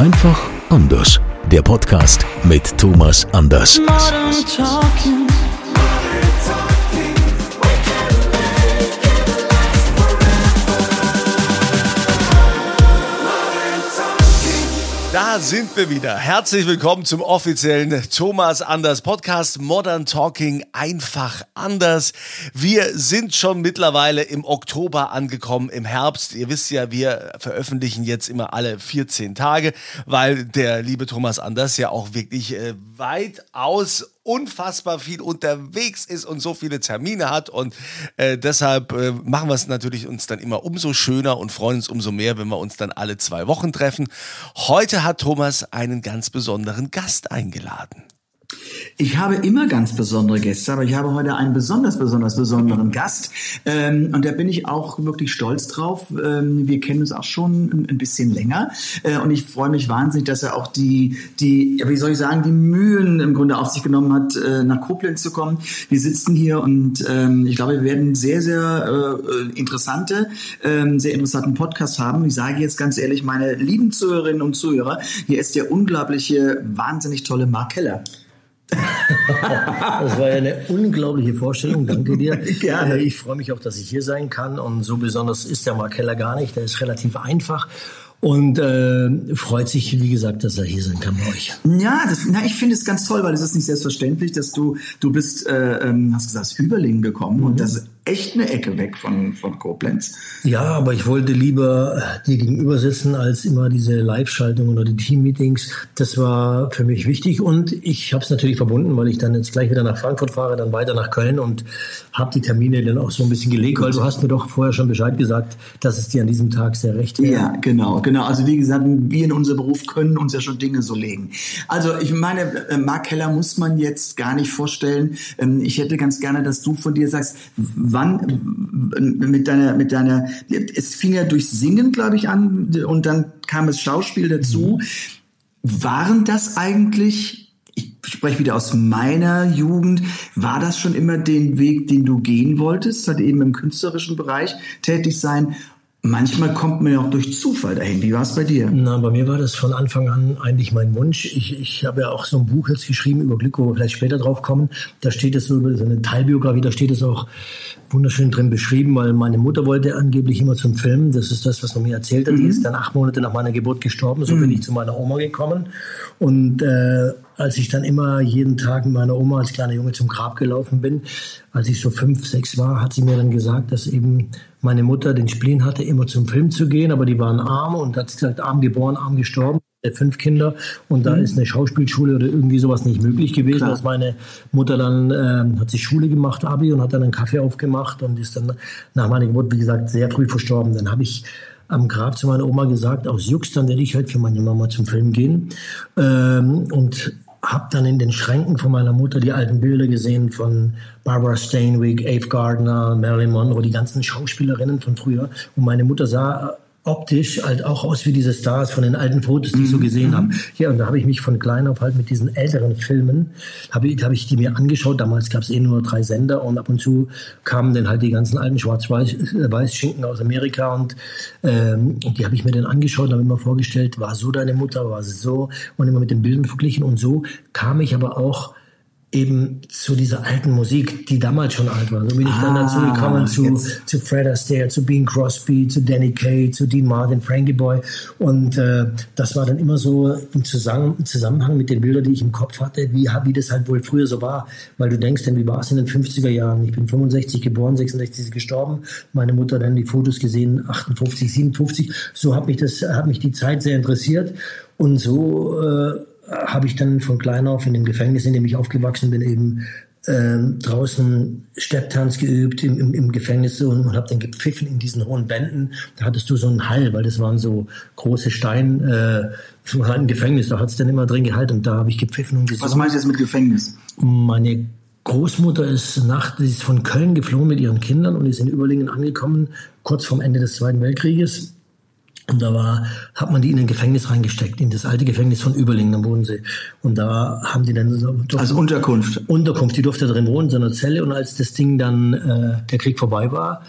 Einfach anders. Der Podcast mit Thomas Anders. Da sind wir wieder. Herzlich willkommen zum offiziellen Thomas Anders Podcast Modern Talking einfach anders. Wir sind schon mittlerweile im Oktober angekommen, im Herbst. Ihr wisst ja, wir veröffentlichen jetzt immer alle 14 Tage, weil der liebe Thomas Anders ja auch wirklich äh, weitaus unfassbar viel unterwegs ist und so viele Termine hat und äh, deshalb äh, machen wir es natürlich uns dann immer umso schöner und freuen uns umso mehr, wenn wir uns dann alle zwei Wochen treffen. Heute hat Thomas einen ganz besonderen Gast eingeladen. Ich habe immer ganz besondere Gäste, aber ich habe heute einen besonders, besonders besonderen Gast. Ähm, und da bin ich auch wirklich stolz drauf. Ähm, wir kennen uns auch schon ein, bisschen länger. Äh, und ich freue mich wahnsinnig, dass er auch die, die, wie soll ich sagen, die Mühen im Grunde auf sich genommen hat, äh, nach Koblenz zu kommen. Wir sitzen hier und ähm, ich glaube, wir werden sehr, sehr äh, interessante, ähm, sehr interessanten Podcast haben. Ich sage jetzt ganz ehrlich, meine lieben Zuhörerinnen und Zuhörer, hier ist der unglaubliche, wahnsinnig tolle Mark Keller. Das war ja eine unglaubliche Vorstellung, danke dir. Gerne. Äh, Ich freue mich auch, dass ich hier sein kann und so besonders ist der Mark Keller gar nicht, der ist relativ einfach und äh, freut sich, wie gesagt, dass er hier sein kann bei euch. Ja, das, na, ich finde es ganz toll, weil es ist nicht selbstverständlich, dass du, du bist, äh, ähm, hast gesagt, Überlingen gekommen und das echt eine Ecke weg von, von Koblenz. Ja, aber ich wollte lieber äh, dir gegenüber sitzen als immer diese Live-Schaltung oder die Team-Meetings. Das war für mich wichtig und ich habe es natürlich verbunden, weil ich dann jetzt gleich wieder nach Frankfurt fahre, dann weiter nach Köln und habe die Termine dann auch so ein bisschen gelegt, weil du hast mir doch vorher schon Bescheid gesagt, dass es dir an diesem Tag sehr recht wäre. Ja, genau, genau. Also wie gesagt, wir in unserem Beruf können uns ja schon Dinge so legen. Also ich meine, äh, Mark Keller muss man jetzt gar nicht vorstellen. Ähm, Ich hätte ganz gerne, dass du von dir sagst, wann mit deiner, mit deiner, es fing ja durch Singen, glaube ich, an und dann kam es Schauspiel dazu. Waren das eigentlich ich spreche wieder aus meiner Jugend. War das schon immer den Weg, den du gehen wolltest, halt eben im künstlerischen Bereich tätig sein? Manchmal kommt man ja auch durch Zufall dahin. Wie war es bei dir? Na, bei mir war das von Anfang an eigentlich mein Wunsch. Ich, ich habe ja auch so ein Buch jetzt geschrieben über Glück, wo wir vielleicht später drauf kommen. Da steht es so über so eine Teilbiografie, da steht es auch wunderschön drin beschrieben, weil meine Mutter wollte angeblich immer zum Film. Das ist das, was man mir erzählt hat. Die ist dann acht Monate nach meiner Geburt gestorben. So bin ich zu meiner Oma gekommen. Und äh, als ich dann immer jeden Tag mit meiner Oma als kleiner Junge zum Grab gelaufen bin, als ich so fünf, sechs war, hat sie mir dann gesagt, dass eben meine Mutter den Spleen hatte, immer zum Film zu gehen, aber die waren arm und hat gesagt, arm geboren, arm gestorben. äh, Fünf Kinder und da ist eine Schauspielschule oder irgendwie sowas nicht möglich gewesen, Klar. dass meine Mutter dann ähm, hat sich Schule gemacht, Abi und hat dann einen Kaffee aufgemacht und ist dann nach meiner Geburt, wie gesagt, sehr früh verstorben. Dann habe ich am Grab zu meiner Oma gesagt, aus Jux, dann werde ich halt für meine Mama zum Film gehen. Ähm, und habe dann in den Schränken von meiner Mutter die alten Bilder gesehen von Barbara Stanwyck, Ave Gardner, Marilyn Monroe, die ganzen Schauspielerinnen von früher. Und meine Mutter sah optisch halt auch aus wie diese Stars von den alten Fotos, die ich so gesehen habe. Ja, und da habe ich mich von klein auf halt mit diesen älteren Filmen, habe ich, hab ich die mir angeschaut. Damals gab es eh nur drei Sender und ab und zu kamen dann halt die ganzen alten Schwarz-Weiß-Schinken aus Amerika und, ähm, und die habe ich mir dann angeschaut und habe immer vorgestellt, war so deine Mutter, war sie so und immer mit den Bildern verglichen und so kam ich aber auch eben zu dieser alten Musik, die damals schon alt war. So bin ich dann Ah, dazu gekommen zu, jetzt. zu Fred Astaire, zu Bing Crosby, zu Danny Kaye, zu Dean Martin, Frankie Boy. Und äh, das war dann immer so im Zusammen im Zusammenhang mit den Bildern, die ich im Kopf hatte, wie, wie das halt wohl früher so war. Weil du denkst dann, wie war es in den 50er Jahren? Ich bin 65 geboren, 66 ist sie gestorben. Meine Mutter hat dann die Fotos gesehen, 58, 57. So hat mich das, hat mich die Zeit sehr interessiert. Und so äh, habe ich dann von klein auf in dem Gefängnis, in dem ich aufgewachsen bin, eben ähm, draußen Stepptanz geübt im, im, im Gefängnis und, und habe dann gepfiffen in diesen hohen Bänden. Da hattest du so einen Hall, weil das waren so große Stein, äh, so halt ein Gefängnis, da hat's dann immer drin gehalten und da habe ich gepfiffen und gesungen. Was meinst du jetzt mit Gefängnis? Meine Großmutter ist nach, die ist von Köln geflohen mit ihren Kindern und ist in Überlingen angekommen, kurz vorm Ende des Zweiten Weltkrieges. Und da war, hat man die in ein Gefängnis reingesteckt, in das alte Gefängnis von Überlingen am Bodensee. Und da haben die dann so, Also Unterkunft. Unterkunft, die durfte drin wohnen, in so einer Zelle. Und als das Ding dann, äh, der Krieg vorbei war,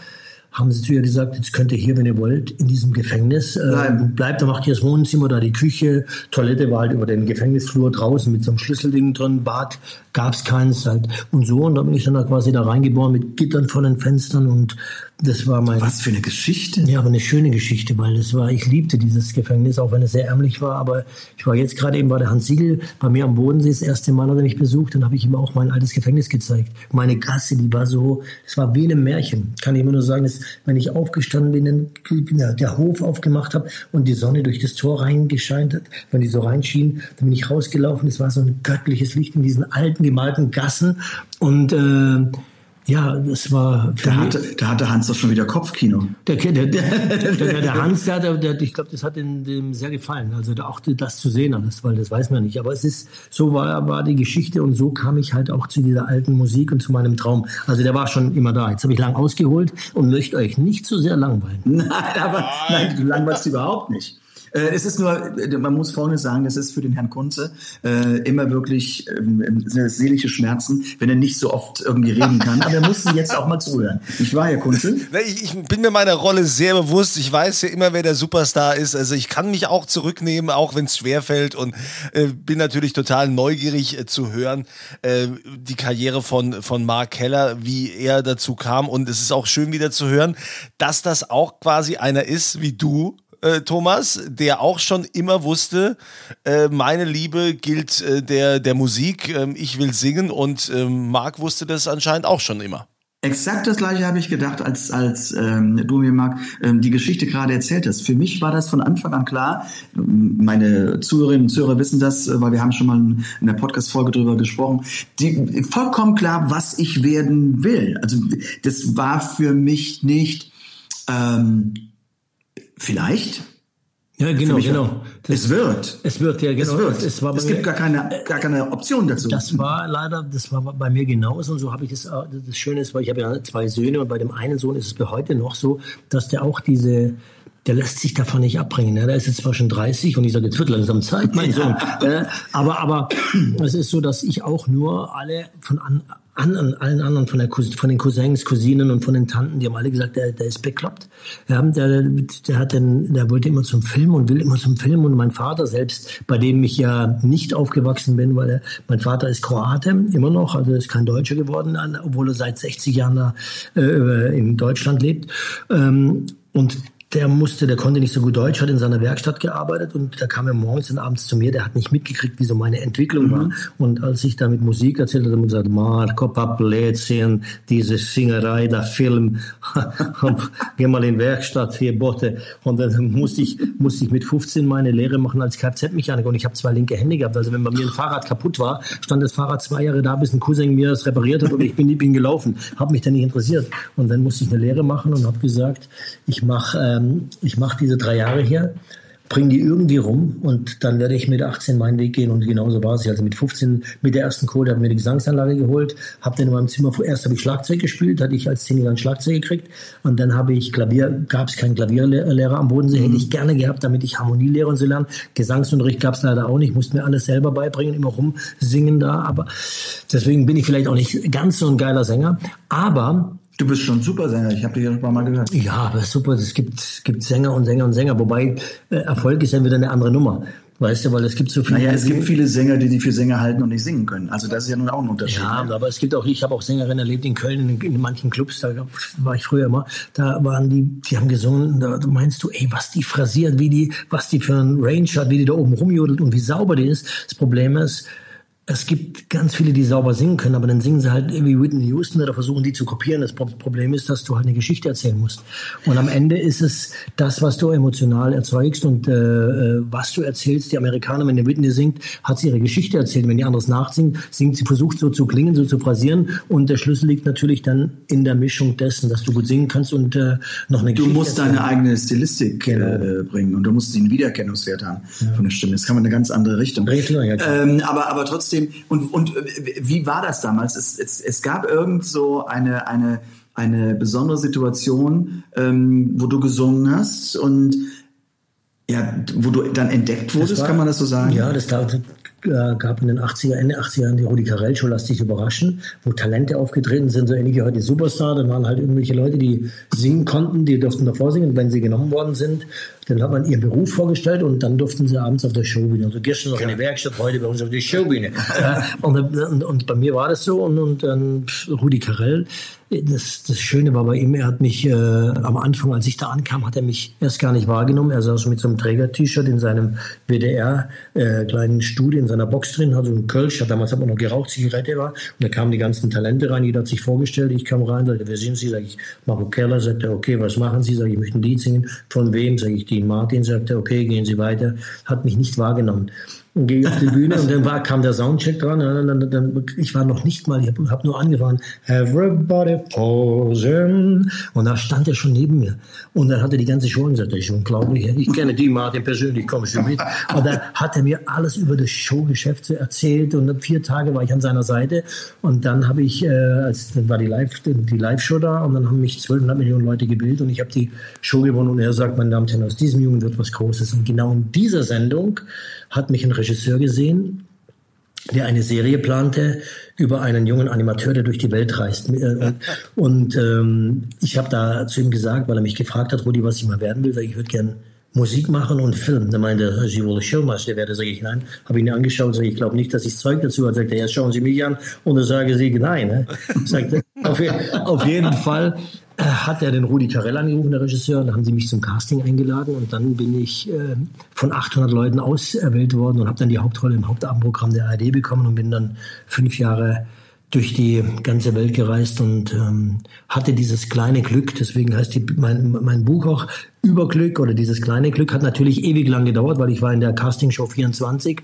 haben sie zu ihr gesagt, jetzt könnt ihr hier, wenn ihr wollt, in diesem Gefängnis äh, Bleiben. bleibt, da macht ihr das Wohnzimmer, da die Küche, Toilette war halt über den Gefängnisflur draußen mit so einem Schlüsselding drin, Bad gab's keins halt und so. Und da bin ich dann da quasi da reingeboren mit Gittern vor den Fenstern und das war mein... Was für eine Geschichte. Ja, aber eine schöne Geschichte, weil das war, ich liebte dieses Gefängnis, auch wenn es sehr ärmlich war. Aber ich war jetzt gerade eben bei der Hans Siegel bei mir am Bodensee das erste Mal, hat er mich besucht, dann habe ich ihm auch mein altes Gefängnis gezeigt. Meine Gasse, die war so, es war wie in einem Märchen. Kann ich immer nur sagen, dass, wenn ich aufgestanden bin, dann ja, der Hof aufgemacht habe und die Sonne durch das Tor reingescheint hat, wenn die so reinschien, dann bin ich rausgelaufen. Es war so ein göttliches Licht in diesen alten gemalten Gassen und äh, ja, das war Da hatte, da hatte Hans doch schon wieder Kopfkino. der, der, der, der, Hans, der, der, ich glaube, das hat dem, dem sehr gefallen. Also da auch das zu sehen alles, weil das weiß man nicht. Aber es ist, so war, war die Geschichte und so kam ich halt auch zu dieser alten Musik und zu meinem Traum. Also der war schon immer da. Jetzt habe ich lang ausgeholt und möchte euch nicht zu sehr langweilen. Nein, aber nein, du langweilst überhaupt nicht. Äh, Es ist nur, äh, man muss Folgendes sagen, das ist für den Herrn Kunze äh, immer wirklich ähm, seelische Schmerzen, wenn er nicht so oft irgendwie reden kann. Aber er muss sie jetzt auch mal zuhören. Ich war Herr Kunze. Ich, ich bin mir meiner Rolle sehr bewusst. Ich weiß ja immer, wer der Superstar ist. Also ich kann mich auch zurücknehmen, auch wenn es schwerfällt und äh, bin natürlich total neugierig äh, zu hören, äh, die Karriere von, von Mark Keller, wie er dazu kam. Und es ist auch schön wieder zu hören, dass das auch quasi einer ist wie du, äh, Thomas, der auch schon immer wusste, äh, meine Liebe gilt äh, der, der Musik, ähm, ich will singen und ähm, Marc wusste das anscheinend auch schon immer. Exakt das gleiche habe ich gedacht, als, als ähm, du mir, Marc, ähm, die Geschichte gerade erzählt hast. Für mich war das von Anfang an klar. Meine Zuhörerinnen und Zuhörer wissen das, äh, weil wir haben schon mal in der Podcast-Folge drüber gesprochen. Die, vollkommen klar, was ich werden will. Also das war für mich nicht ähm, vielleicht. Ja, genau, genau. Das, Es wird. es wird, ja, genau. Es wird. Es, es mir- gibt gar keine, gar keine Option dazu. Das war leider, das war bei mir genauso und so habe ich es. äh, Das Schöne ist, weil ich habe ja zwei Söhne und bei dem einen Sohn ist es bis heute noch so, dass der auch diese der lässt sich davon nicht abbringen. Ne? Der ist jetzt zwar schon 30 und ich sage, jetzt wird langsam Zeit, mein Sohn. Äh, aber, aber es ist so, dass ich auch nur alle von an, an, an allen anderen, von, der, von den Cousins, Cousinen und von den Tanten, die haben alle gesagt, der, der ist bekloppt. Ja, der, der, hat den, der wollte immer zum Film und will immer zum Film. Und mein Vater selbst, bei dem ich ja nicht aufgewachsen bin, weil er, mein Vater ist Kroate, immer noch, also ist kein Deutscher geworden, obwohl er seit 60 Jahren da, äh, in Deutschland lebt. Ähm, und der musste, der konnte nicht so gut Deutsch, hat in seiner Werkstatt gearbeitet und da kam er morgens und abends zu mir, der hat nicht mitgekriegt, wie so meine Entwicklung war. Und als ich da mit Musik erzählt habe, hat er gesagt, Marco Paplätzchen, diese Singerei, der Film, geh mal in Werkstatt, hier Botte. Und dann musste ich, musste ich mit 15 meine Lehre machen als Kfz-Mechaniker und ich habe zwei linke Hände gehabt. Also wenn bei mir ein Fahrrad kaputt war, stand das Fahrrad zwei Jahre da, bis ein Cousin mir das repariert hat und ich bin, bin gelaufen. Habe mich dann nicht interessiert. Und dann musste ich eine Lehre machen und habe gesagt, ich mache ähm, ich mach diese drei Jahre hier, bringe die irgendwie rum und dann werde ich mit 18 meinen Weg gehen und genauso war es. Also mit 15, mit der ersten Kohle habe mir die Gesangsanlage geholt, habe dann in meinem Zimmer, erst habe ich Schlagzeug gespielt, hatte ich als Zehnjähriger ein Schlagzeug gekriegt und dann habe ich Klavier, gab es keinen Klavierlehrer am Bodensee, hätte ich gerne gehabt, damit ich Harmonielehre und so lernen. Gesangsunterricht gab es leider auch nicht, musste mir alles selber beibringen, immer rumsingen da, aber deswegen bin ich vielleicht auch nicht ganz so ein geiler Sänger, aber du bist schon Supersänger. Ich habe dich ja schon mal gehört. ja, aber super, es gibt, gibt Sänger und Sänger und Sänger, wobei äh, Erfolg ist dann wieder eine andere Nummer. Weißt du, weil es gibt so viele. Naja, es gibt viele Sänger, die die für Sänger halten und nicht singen können. Also das ist ja nun auch ein Unterschied. Ja, ne? aber es gibt auch, ich habe auch Sängerinnen erlebt in Köln, in, in manchen Clubs, da war ich früher immer, da waren die, die haben gesungen, da meinst du, ey, was die phrasiert, wie die, was die für ein Range hat, wie die da oben rumjodelt und wie sauber die ist. Das Problem ist, es gibt ganz viele, die sauber singen können, aber dann singen sie halt wie Whitney Houston oder versuchen die zu kopieren. Das Problem ist, dass du halt eine Geschichte erzählen musst. Und am Ende ist es das, was du emotional erzeugst und äh, äh was du erzählst. Die Amerikaner, wenn die Whitney singt, hat sie ihre Geschichte erzählt. Wenn die anderes nachsingt, singt sie, versucht so zu klingen, so zu phrasieren. Und der Schlüssel liegt natürlich dann in der Mischung dessen, dass du gut singen kannst und äh, noch eine du Geschichte Du musst erzählen. deine eigene Stilistik genau. äh, bringen und du musst den Wiedererkennungswert haben ja. von der Stimme. Das kann man in eine ganz andere Richtung. Richtig, ja, ähm, aber, aber trotzdem, und, und wie war das damals? Es, es, es gab irgend so eine, eine, eine besondere Situation, ähm, wo du gesungen hast und ja, wo du dann entdeckt wurdest, war, kann man das so sagen? Ja, das dauerte, äh, gab in den 80er, Ende 80er Jahren die Rudi Carell Show, lass dich überraschen, wo Talente aufgetreten sind, so ähnlich wie heute Superstar. Dann waren halt irgendwelche Leute, die singen konnten, die durften davor singen. wenn sie genommen worden sind, dann hat man ihren Beruf vorgestellt und dann durften sie abends auf der Showbühne. Also gestern noch in der Werkstatt, heute bei uns auf der Showbühne. und, und, und, bei mir war das so und, und dann Rudi Carell, das, das Schöne war bei ihm, er hat mich äh, am Anfang, als ich da ankam, hat er mich erst gar nicht wahrgenommen. Er saß mit so einem Träger-T-Shirt in seinem WDR äh, kleinen Studio in seiner Box drin, hat so einen Kölsch, hat damals hat man noch geraucht, Zigarette war. Und da kamen die ganzen Talente rein, jeder hat sich vorgestellt. Ich kam rein, sagte, wer sind Sie? Sag ich, Marco Keller, sagt er, okay, was machen Sie? Sag ich, ich möchte ein Lied singen. Von wem? Sag ich, Dean Martin, sagte, okay, gehen Sie weiter. Hat mich nicht wahrgenommen und gehe auf die Bühne und dann war, kam der Soundcheck dran. Und dann, dann, dann, ich war noch nicht mal, ich habe hab nur angefangen, everybody posing. Und da stand er schon neben mir. Und dann hat er die ganze Show gesagt, das ist unglaublich. Ich kenne die Martin persönlich, komm schon mit. Und dann hat er mir alles über das Showgeschäft erzählt. Und vier Tage war ich an seiner Seite. Und dann habe ich, äh, als dann war die Live, die Live-Show da und dann haben mich 12,5 Millionen Leute gebildet und ich habe die Show gewonnen. Und er sagt, meine Damen und Herren, aus diesem Jungen wird was Großes. Und genau in dieser Sendung hat mich ein Regisseur gesehen, der eine Serie plante über einen jungen Animateur, der durch die Welt reist. Äh, und ähm, ich habe da zu ihm gesagt, weil er mich gefragt hat, Rudi, was ich mal werden will, sag ich, ich würde gern Musik machen und Film. Da meinte er, Sie wollen Showmaster werden. Sag ich, nein. Habe ihn angeschaut, sag ich, glaube nicht, dass ich Zeug dazu habe. Sagt er, ja, schauen Sie mich an. Und dann sage ich, nein. Ne? Sagt auf, auf jeden Fall hat er den Rudi Carell angerufen, der Regisseur, und dann haben sie mich zum Casting eingeladen. Und dann bin ich äh, von 800 Leuten auserwählt worden und habe dann die Hauptrolle im Hauptabendprogramm der ARD bekommen und bin dann fünf Jahre durch die ganze Welt gereist und ähm, hatte dieses kleine Glück, deswegen heißt die, mein, mein Buch auch Überglück oder dieses kleine Glück hat natürlich ewig lang gedauert, weil ich war in der Castingshow 24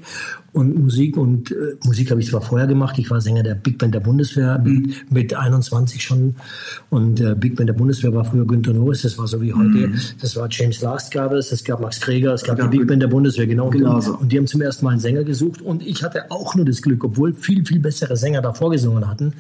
und Musik und äh, Musik habe ich zwar vorher gemacht, ich war Sänger der Big Band der Bundeswehr mhm. mit 21 schon und äh, Big Band der Bundeswehr war früher Günter Norris, das war so wie heute, mhm. das war James Last gab es, es gab Max Kreger, es gab ja, die Big Band der Bundeswehr, genau. genau so. Und die haben zum ersten Mal einen Sänger gesucht und ich hatte auch nur das Glück, obwohl viel, viel bessere Sänger davor gesungen hatten,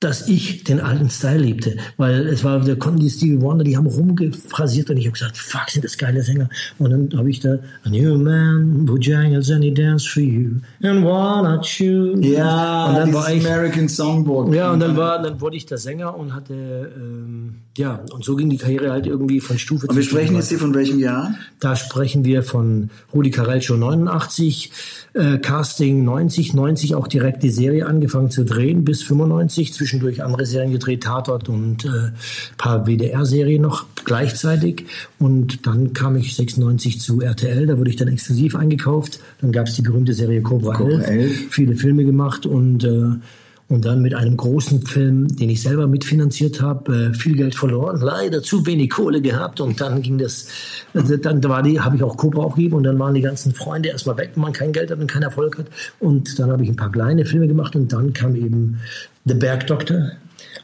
dass ich den alten Style liebte. Weil es war, da konnten die Stevie Wonder, die haben rumgephrasiert und ich habe gesagt, fuck, sind das geile Sänger. Und dann habe ich da, a new man, Bojangles and he dance for you, and why not you? Ja, und dann war ich, American Songbook. Ja, und dann war, dann wurde ich der Sänger und hatte, ähm, ja, und so ging die Karriere halt irgendwie von Stufe zu Stufe. Und wir sprechen jetzt hier von welchem Jahr? Da sprechen wir von Rudi Carell schon 89, äh, Casting 90, 90 auch direkt die Serie angefangen zu drehen bis 95, zwischendurch andere Serien gedreht, Tatort und äh, paar WDR-Serien noch gleichzeitig. Und dann kam ich 96 zu RTL, da wurde ich dann exklusiv eingekauft. Dann gab es die berühmte Serie Cobra, Cobra 11, 11, viele Filme gemacht und äh, und dann mit einem großen Film, den ich selber mitfinanziert habe, äh, viel Geld verloren, leider zu wenig Kohle gehabt. Und dann ging das, äh, dann war die, habe ich auch Cobra aufgegeben und dann waren die ganzen Freunde erstmal weg, wenn man kein Geld hat und keinen Erfolg hat. Und dann habe ich ein paar kleine Filme gemacht und dann kam eben The Bergdoktor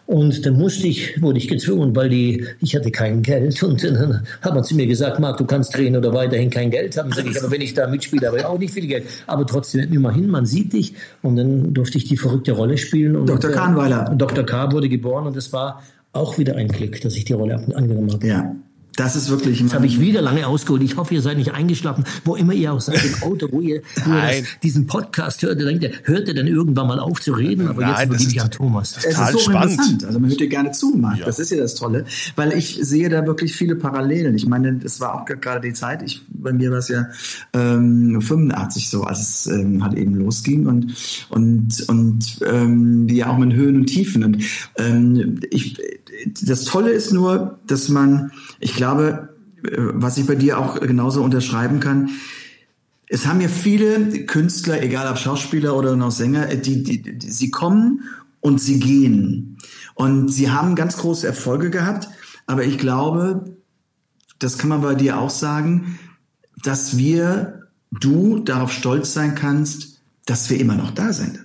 und dann musste ich, wurde ich gezwungen, weil die, ich hatte kein Geld. Und dann hat man zu mir gesagt, Marc, du kannst drehen oder weiterhin kein Geld haben. Sag ich, aber wenn ich da mitspiele, habe ich auch nicht viel Geld. Aber trotzdem, immerhin, man sieht dich. Und dann durfte ich die verrückte Rolle spielen. Und Dr. Kahnweiler. Äh, Dr. K. wurde geboren und es war auch wieder ein Klick, dass ich die Rolle angenommen habe. Ja. Das ist wirklich. Das habe ich wieder lange ausgeholt. Ich hoffe, ihr seid nicht eingeschlafen, wo immer ihr auch seid im Auto, wo ihr, wo ihr das, diesen Podcast hört. Denkt ihr, hört ihr denn irgendwann mal auf zu reden? Aber Nein, jetzt gebe ich an Thomas. Es ist so spannend. interessant. Also man hört dir gerne zu, Marc. Ja. Das ist ja das Tolle, weil ich sehe da wirklich viele Parallelen. Ich meine, es war auch gerade die Zeit. Ich bei mir war es ja ähm, 85 so, als es ähm, halt eben losging und und und ähm, ja auch mit Höhen und Tiefen. Und ähm, ich das Tolle ist nur, dass man, ich glaube, was ich bei dir auch genauso unterschreiben kann, es haben ja viele Künstler, egal ob Schauspieler oder noch Sänger, die, die, die, sie kommen und sie gehen. Und sie haben ganz große Erfolge gehabt, aber ich glaube, das kann man bei dir auch sagen, dass wir, du darauf stolz sein kannst, dass wir immer noch da sind.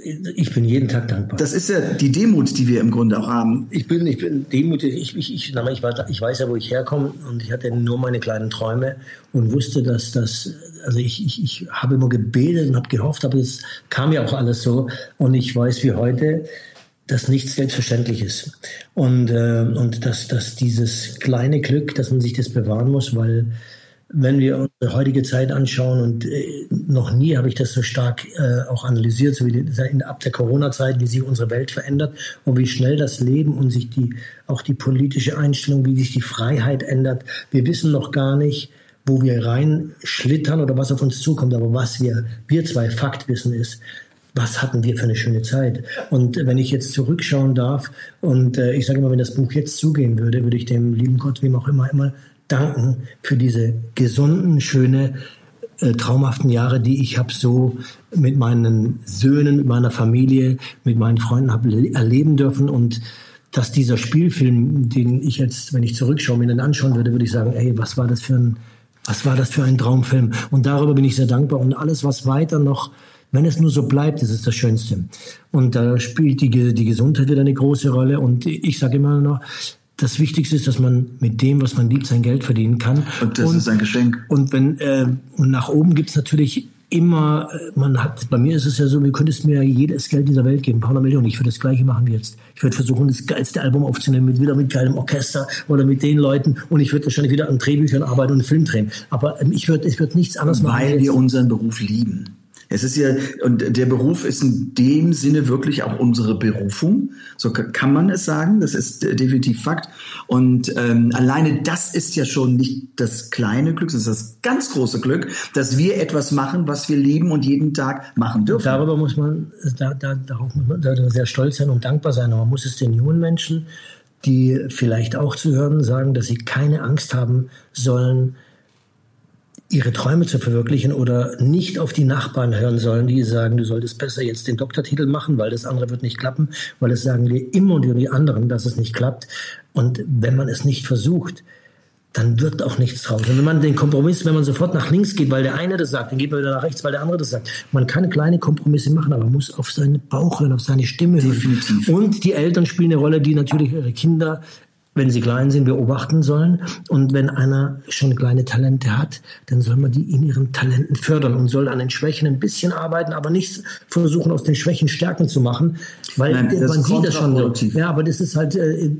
Ich bin jeden Tag dankbar. Das ist ja die Demut, die wir im Grunde auch haben. Ich bin, ich bin demütig. Ich, ich, ich, ich, weiß ja, wo ich herkomme und ich hatte nur meine kleinen Träume und wusste, dass das, also ich, ich, ich habe immer gebetet und habe gehofft, aber es kam ja auch alles so und ich weiß wie heute, dass nichts selbstverständlich ist und, äh, und dass, dass dieses kleine Glück, dass man sich das bewahren muss, weil wenn wir unsere heutige Zeit anschauen und äh, noch nie habe ich das so stark äh, auch analysiert, so wie die, ab der Corona-Zeit, wie sich unsere Welt verändert und wie schnell das Leben und sich die auch die politische Einstellung, wie sich die Freiheit ändert. Wir wissen noch gar nicht, wo wir reinschlittern oder was auf uns zukommt. Aber was wir wir zwei Fakt wissen ist, was hatten wir für eine schöne Zeit. Und wenn ich jetzt zurückschauen darf und äh, ich sage immer, wenn das Buch jetzt zugehen würde, würde ich dem lieben Gott, wem auch immer, immer danken für diese gesunden, schöne, äh, traumhaften Jahre, die ich habe so mit meinen Söhnen, mit meiner Familie, mit meinen Freunden habe erleben dürfen und dass dieser Spielfilm, den ich jetzt, wenn ich zurückschaue, mir dann anschauen würde, würde ich sagen, ey, was war das für ein, was war das für ein Traumfilm? Und darüber bin ich sehr dankbar. Und alles, was weiter noch, wenn es nur so bleibt, ist es das Schönste. Und da spielt die, die Gesundheit wieder eine große Rolle. Und ich sage immer noch, das Wichtigste ist, dass man mit dem, was man liebt, sein Geld verdienen kann. Und das und, ist ein Geschenk. Und wenn äh, und nach oben gibt's natürlich immer, äh, man hat, bei mir ist es ja so, du könntest mir jedes Geld dieser Welt geben, ein paar Millionen. Ich würde das Gleiche machen wie jetzt. Ich würde versuchen, das geilste Album aufzunehmen, mit, wieder mit geilem Orchester oder mit den Leuten. Und ich würde wahrscheinlich wieder an Drehbüchern arbeiten und einen Film drehen. Aber ähm, ich würde, ich würde nichts anderes machen. Weil wir unseren Beruf lieben. Es ist ja, und der Beruf ist in dem Sinne wirklich auch unsere Berufung. So kann man es sagen. Das ist definitiv Fakt. Und ähm, alleine das ist ja schon nicht das kleine Glück, ist das ganz große Glück, dass wir etwas machen, was wir lieben und jeden Tag machen dürfen. Darüber muss man, da, da, darauf muss man da sehr stolz sein und dankbar sein. Aber man muss es den jungen Menschen, die vielleicht auch zu hören, sagen, dass sie keine Angst haben sollen, ihre Träume zu verwirklichen oder nicht auf die Nachbarn hören sollen, die sagen, du solltest besser jetzt den Doktortitel machen, weil das andere wird nicht klappen, weil es sagen wir immer und die anderen, dass es nicht klappt. Und wenn man es nicht versucht, dann wird auch nichts draus. Und wenn man den Kompromiss, wenn man sofort nach links geht, weil der eine das sagt, dann geht man wieder nach rechts, weil der andere das sagt. Man kann kleine Kompromisse machen, aber man muss auf seinen Bauch hören, auf seine Stimme hören. Definitiv. Und die Eltern spielen eine Rolle, die natürlich ihre Kinder wenn sie klein sind, beobachten sollen. Und wenn einer schon kleine Talente hat, dann soll man die in ihren Talenten fördern und soll an den Schwächen ein bisschen arbeiten, aber nicht versuchen, aus den Schwächen Stärken zu machen, weil Nein, man sieht das schon. Ja, aber das ist halt, äh,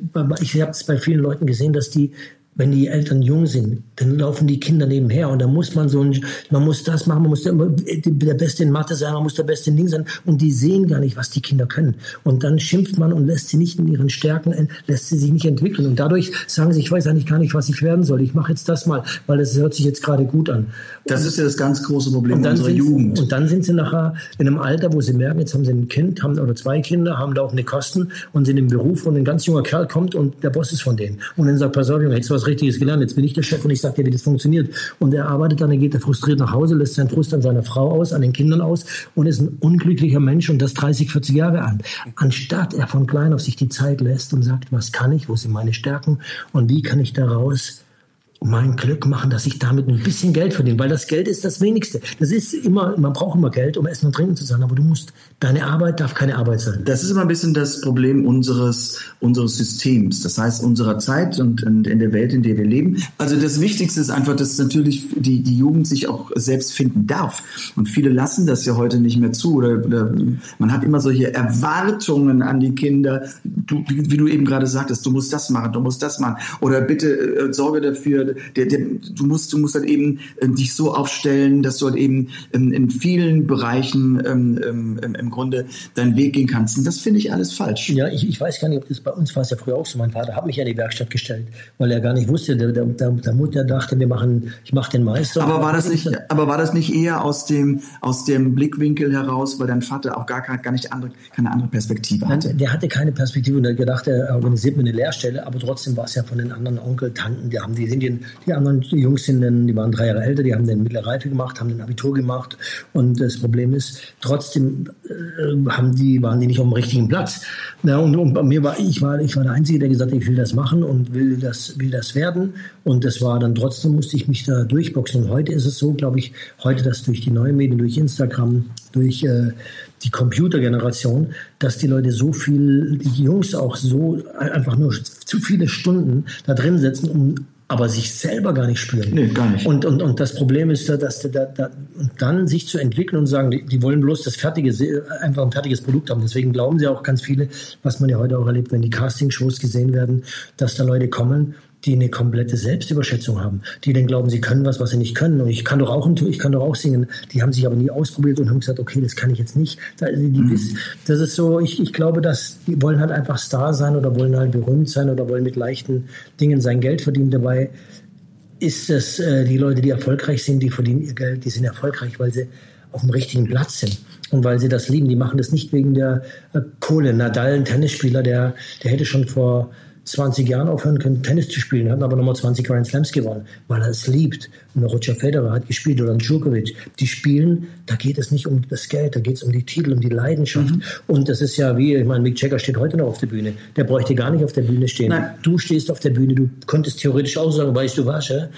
ich habe es bei vielen Leuten gesehen, dass die wenn die Eltern jung sind, dann laufen die Kinder nebenher und da muss man so ein, man muss das machen, man muss der, der Beste in Mathe sein, man muss der Beste in Ding sein und die sehen gar nicht, was die Kinder können. Und dann schimpft man und lässt sie nicht in ihren Stärken, lässt sie sich nicht entwickeln und dadurch sagen sie, ich weiß eigentlich gar nicht, was ich werden soll. Ich mache jetzt das mal, weil das hört sich jetzt gerade gut an. Das ist ja das ganz große Problem unserer Jugend. Und dann sind sie nachher in einem Alter, wo sie merken, jetzt haben sie ein Kind, haben oder zwei Kinder, haben laufende Kosten und sind im Beruf, wo ein ganz junger Kerl kommt und der Boss ist von denen. Und dann sagt, pass auf, Junge, jetzt was Richtiges gelernt. Jetzt bin ich der Chef und ich sage dir, wie das funktioniert. Und er arbeitet dann, er geht er frustriert nach Hause, lässt seinen Frust an seiner Frau aus, an den Kindern aus und ist ein unglücklicher Mensch und das 30, 40 Jahre alt. Anstatt er von klein auf sich die Zeit lässt und sagt, was kann ich, wo sind meine Stärken und wie kann ich daraus mein Glück machen, dass ich damit ein bisschen Geld verdiene, weil das Geld ist das Wenigste. Das ist immer, man braucht immer Geld, um Essen und Trinken zu sein, aber du musst, deine Arbeit darf keine Arbeit sein. Das ist immer ein bisschen das Problem unseres, unseres Systems, das heißt unserer Zeit und, und in der Welt, in der wir leben. Also das Wichtigste ist einfach, dass natürlich die, die Jugend sich auch selbst finden darf. Und viele lassen das ja heute nicht mehr zu oder, oder man hat immer solche Erwartungen an die Kinder, du, wie du eben gerade sagtest, du musst das machen, du musst das machen oder bitte äh, sorge dafür, der, der, du musst, du musst halt eben äh, dich so aufstellen, dass du halt eben ähm, in vielen Bereichen ähm, ähm, im Grunde deinen Weg gehen kannst. Und das finde ich alles falsch. Ja, ich, ich weiß gar nicht, ob das bei uns war es ja früher auch so. Mein Vater hat mich an die Werkstatt gestellt, weil er gar nicht wusste, der, der, der, Mutter dachte, wir machen, ich mache den Meister. Aber war das nicht, aber war das nicht eher aus dem, aus dem Blickwinkel heraus, weil dein Vater auch gar, gar nicht andere, keine andere Perspektive hatte? Nein, der hatte keine Perspektive und er gedacht, er organisiert mir eine Lehrstelle, aber trotzdem war es ja von den anderen Onkel, Tanten, die haben die sind in den, die anderen Jungs sind dann, die waren drei Jahre älter, die haben dann mittlere Reife gemacht, haben den Abitur gemacht. Und das Problem ist, trotzdem äh, haben die, waren die nicht auf dem richtigen Platz. Ja, und, und bei mir war ich war, ich war der Einzige, der gesagt hat, ich will das machen und will das, will das werden. Und das war dann trotzdem musste ich mich da durchboxen. Und heute ist es so, glaube ich, heute das durch die neuen Medien, durch Instagram, durch äh, die Computergeneration, dass die Leute so viel, die Jungs auch so einfach nur zu viele Stunden da drin sitzen, um aber sich selber gar nicht spüren. Nee, gar nicht. Und, und, und das Problem ist, dass da, da, dann sich zu entwickeln und sagen, die, die wollen bloß das fertige, einfach ein fertiges Produkt haben. Deswegen glauben sie auch ganz viele, was man ja heute auch erlebt, wenn die Castingshows gesehen werden, dass da Leute kommen die eine komplette Selbstüberschätzung haben, die dann glauben, sie können was, was sie nicht können. Und ich kann doch auch, ich kann doch auch singen. Die haben sich aber nie ausprobiert und haben gesagt, okay, das kann ich jetzt nicht. Mhm. Das ist so, ich, ich glaube, dass die wollen halt einfach Star sein oder wollen halt berühmt sein oder wollen mit leichten Dingen sein Geld verdienen. Dabei ist es äh, die Leute, die erfolgreich sind, die verdienen ihr Geld, die sind erfolgreich, weil sie auf dem richtigen Platz sind und weil sie das lieben. Die machen das nicht wegen der äh, Kohle. Nadal, ein Tennisspieler, der, der hätte schon vor 20 Jahren aufhören können, Tennis zu spielen, hat aber nochmal 20 Grand Slams gewonnen, weil er es liebt. Roger Federer hat gespielt oder ein Djokovic. Die spielen, da geht es nicht um das Geld, da geht es um die Titel, um die Leidenschaft. Mhm. Und das ist ja wie, ich meine, Mick Jagger steht heute noch auf der Bühne. Der bräuchte gar nicht auf der Bühne stehen. Nein. Du stehst auf der Bühne, du könntest theoretisch auch sagen, weißt du was, ja?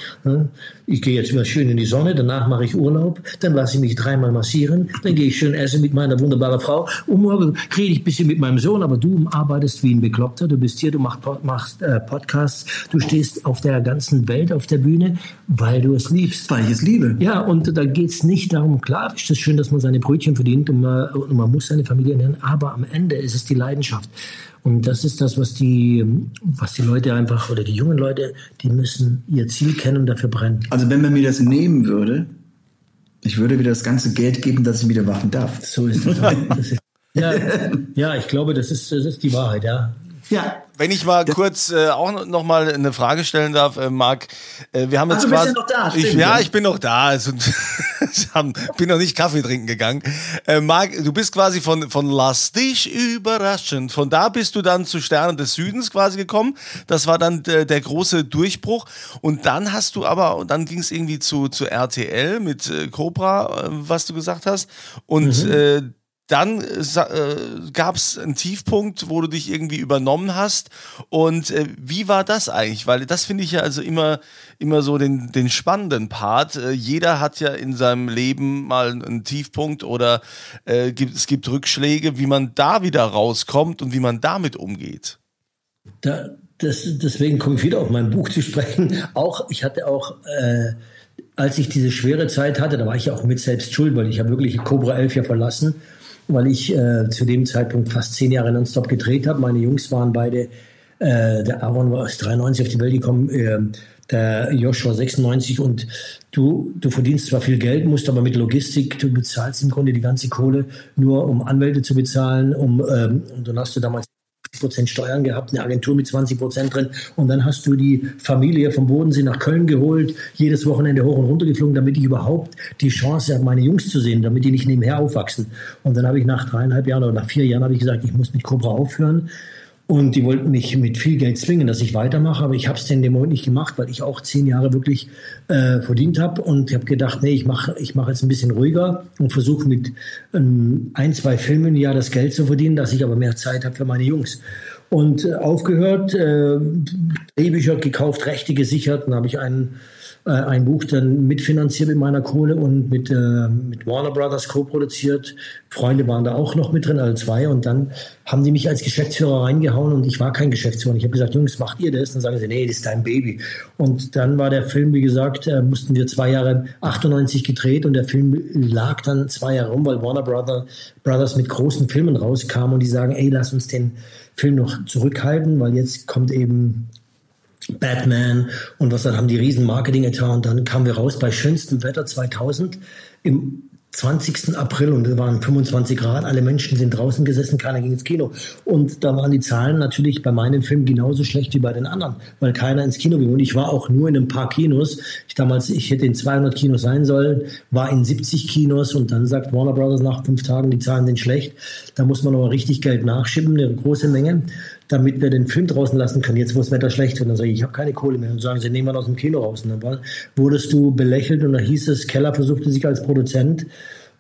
ich gehe jetzt wieder schön in die Sonne, danach mache ich Urlaub, dann lasse ich mich dreimal massieren, dann gehe ich schön essen mit meiner wunderbaren Frau, und morgen rede ich ein bisschen mit meinem Sohn, aber du arbeitest wie ein Bekloppter, du bist hier, du machst, machst äh, Podcasts, du stehst auf der ganzen Welt auf der Bühne, weil du es liebst. Weil ich es liebe. Ja, und da geht es nicht darum, klar ist es schön, dass man seine Brötchen verdient und man, und man muss seine Familie ernähren, aber am Ende ist es die Leidenschaft. Und das ist das, was die, was die Leute einfach, oder die jungen Leute, die müssen ihr Ziel kennen und dafür brennen. Also wenn man mir das nehmen würde, ich würde wieder das ganze Geld geben, dass ich wieder wachen darf. So ist es. das ja, ja, ich glaube, das ist, das ist die Wahrheit, ja. Ja. Wenn ich mal kurz äh, auch noch mal eine Frage stellen darf, äh, Marc, äh, wir haben jetzt Ach, du quasi, noch da. Ich, ja, ich bin noch da. Also, bin noch nicht Kaffee trinken gegangen. Äh, Marc, du bist quasi von von Lass dich überraschen. Von da bist du dann zu Sternen des Südens quasi gekommen. Das war dann der, der große Durchbruch. Und dann hast du aber, dann ging es irgendwie zu zu RTL mit äh, Cobra, äh, was du gesagt hast. Und mhm. Dann äh, äh gab es einen Tiefpunkt, wo du dich irgendwie übernommen hast. Und äh, wie war das eigentlich? Weil das finde ich ja also immer, immer so den, den spannenden Part. Äh, jeder hat ja in seinem Leben mal einen Tiefpunkt oder äh, gibt, es gibt Rückschläge, wie man da wieder rauskommt und wie man damit umgeht. Da, das, deswegen komme ich wieder auf mein Buch zu sprechen. Auch, ich hatte auch äh, als ich diese schwere Zeit hatte, da war ich auch mit selbst schuld, weil ich habe wirklich Cobra 11 ja verlassen weil ich äh, zu dem Zeitpunkt fast zehn Jahre nonstop gedreht habe. Meine Jungs waren beide, äh, der Aaron war aus 93 auf die Welt gekommen, äh, der Joshua 96 und du, du verdienst zwar viel Geld, musst aber mit Logistik, du bezahlst im Grunde die ganze Kohle nur, um Anwälte zu bezahlen, um, ähm, und dann hast du damals Prozent Steuern gehabt, eine Agentur mit 20 Prozent drin. Und dann hast du die Familie vom Bodensee nach Köln geholt, jedes Wochenende hoch und runter geflogen, damit ich überhaupt die Chance habe, meine Jungs zu sehen, damit die nicht nebenher aufwachsen. Und dann habe ich nach dreieinhalb Jahren oder nach vier Jahren habe ich gesagt, ich muss mit Cobra aufhören. Und die wollten mich mit viel Geld zwingen, dass ich weitermache, aber ich habe es in dem Moment nicht gemacht, weil ich auch zehn Jahre wirklich äh, verdient habe und ich habe gedacht, nee, ich mache ich mach jetzt ein bisschen ruhiger und versuche mit ähm, ein, zwei Filmen ja das Geld zu verdienen, dass ich aber mehr Zeit habe für meine Jungs. Und äh, aufgehört, äh, Drehbücher gekauft, Rechte gesichert, dann habe ich einen äh, ein Buch dann mitfinanziert mit meiner Kohle und mit, äh, mit Warner Brothers co-produziert. Freunde waren da auch noch mit drin, alle zwei. Und dann haben die mich als Geschäftsführer reingehauen und ich war kein Geschäftsführer. Ich habe gesagt, Jungs, macht ihr das? Dann sagen sie, nee, das ist dein Baby. Und dann war der Film, wie gesagt, äh, mussten wir zwei Jahre 98 gedreht und der Film lag dann zwei Jahre rum, weil Warner Brother, Brothers mit großen Filmen rauskam und die sagen, ey, lass uns den Film noch zurückhalten, weil jetzt kommt eben Batman und was dann haben die riesen Marketing-Etat und dann kamen wir raus bei schönstem Wetter 2000 im 20. April und es waren 25 Grad, alle Menschen sind draußen gesessen, keiner ging ins Kino. Und da waren die Zahlen natürlich bei meinem Film genauso schlecht wie bei den anderen, weil keiner ins Kino ging. Und ich war auch nur in ein paar Kinos. Ich damals, ich hätte in 200 Kinos sein sollen, war in 70 Kinos und dann sagt Warner Brothers nach fünf Tagen, die Zahlen sind schlecht. Da muss man aber richtig Geld nachschieben, eine große Menge. Damit wir den Film draußen lassen können, jetzt wo das Wetter schlecht wird. Dann sage ich, ich habe keine Kohle mehr. Und sagen sie, nehmen wir aus dem Kino raus. Und dann war, wurdest du belächelt und dann hieß es, Keller versuchte sich als Produzent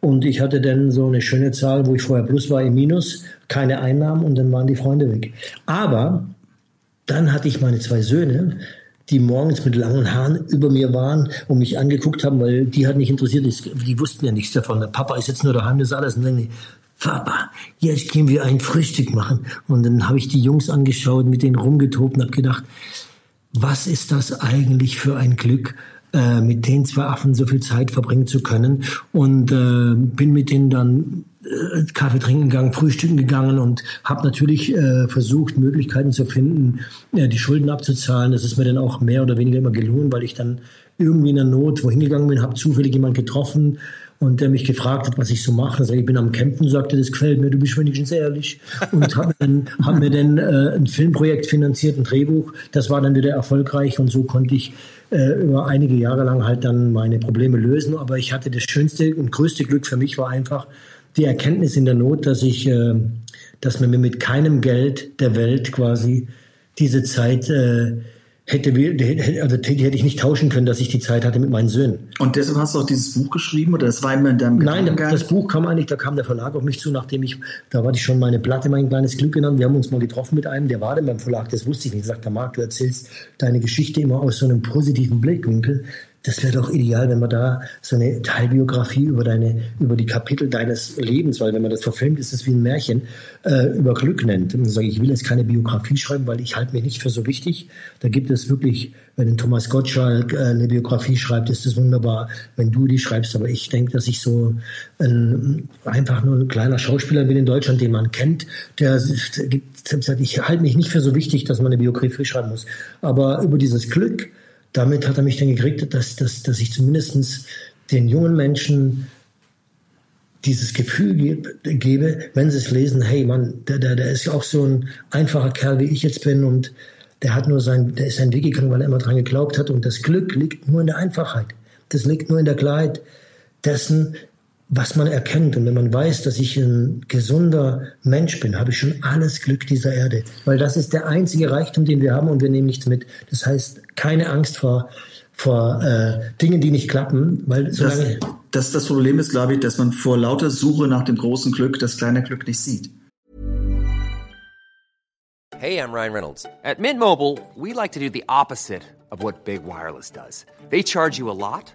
und ich hatte dann so eine schöne Zahl, wo ich vorher plus war im Minus, keine Einnahmen und dann waren die Freunde weg. Aber dann hatte ich meine zwei Söhne, die morgens mit langen Haaren über mir waren und mich angeguckt haben, weil die hat mich interessiert. Die wussten ja nichts davon. Der Papa ist jetzt nur daheim, das ist alles. Und dann Papa, jetzt gehen wir ein Frühstück machen. Und dann habe ich die Jungs angeschaut, mit denen rumgetobt und habe gedacht, was ist das eigentlich für ein Glück, äh, mit den zwei Affen so viel Zeit verbringen zu können. Und äh, bin mit denen dann äh, Kaffee trinken gegangen, frühstücken gegangen und habe natürlich äh, versucht, Möglichkeiten zu finden, äh, die Schulden abzuzahlen. Das ist mir dann auch mehr oder weniger immer gelungen, weil ich dann irgendwie in der Not wohin gegangen bin, habe zufällig jemanden getroffen und der mich gefragt hat, was ich so mache. Also ich bin am Campen, sagte, das gefällt mir, du bist wenigstens ehrlich. Und habe dann, hab mir dann äh, ein Filmprojekt finanziert, ein Drehbuch. Das war dann wieder erfolgreich und so konnte ich äh, über einige Jahre lang halt dann meine Probleme lösen. Aber ich hatte das schönste und größte Glück für mich war einfach die Erkenntnis in der Not, dass ich, äh, dass man mir mit keinem Geld der Welt quasi diese Zeit äh, hätte, also die hätte ich nicht tauschen können, dass ich die Zeit hatte mit meinen Söhnen. Und deshalb hast du auch dieses Buch geschrieben oder das war immer in deinem Nein, das Buch kam eigentlich, da kam der Verlag auf mich zu, nachdem ich, da war ich schon meine Platte, mein kleines Glück genannt. Wir haben uns mal getroffen mit einem, der war dann beim Verlag, das wusste ich nicht. Sagt der Marc, du erzählst deine Geschichte immer aus so einem positiven Blickwinkel das wäre doch ideal, wenn man da so eine Teilbiografie über deine, über die Kapitel deines Lebens, weil wenn man das verfilmt, ist es wie ein Märchen, äh, über Glück nennt. Und dann sage ich, ich will jetzt keine Biografie schreiben, weil ich halte mich nicht für so wichtig. Da gibt es wirklich, wenn Thomas Gottschalk äh, eine Biografie schreibt, ist es wunderbar, wenn du die schreibst. Aber ich denke, dass ich so ein, einfach nur ein kleiner Schauspieler bin in Deutschland, den man kennt, der, der gibt, ich halte mich nicht für so wichtig, dass man eine Biografie schreiben muss. Aber über dieses Glück, damit hat er mich dann gekriegt, dass, dass, dass ich zumindest den jungen Menschen dieses Gefühl gebe, wenn sie es lesen, hey Mann, der, der, der ist ja auch so ein einfacher Kerl, wie ich jetzt bin und der hat nur sein, der ist seinen Weg gegangen, weil er immer dran geglaubt hat und das Glück liegt nur in der Einfachheit. Das liegt nur in der Klarheit dessen, was man erkennt. Und wenn man weiß, dass ich ein gesunder Mensch bin, habe ich schon alles Glück dieser Erde. Weil das ist der einzige Reichtum, den wir haben und wir nehmen nichts mit. Das heißt, keine Angst vor, vor äh, Dingen, die nicht klappen. Weil solange das, das, das Problem ist, glaube ich, dass man vor lauter Suche nach dem großen Glück das kleine Glück nicht sieht. Hey, I'm Ryan Reynolds. At Mint Mobile, we like to do the opposite of what Big Wireless does. They charge you a lot.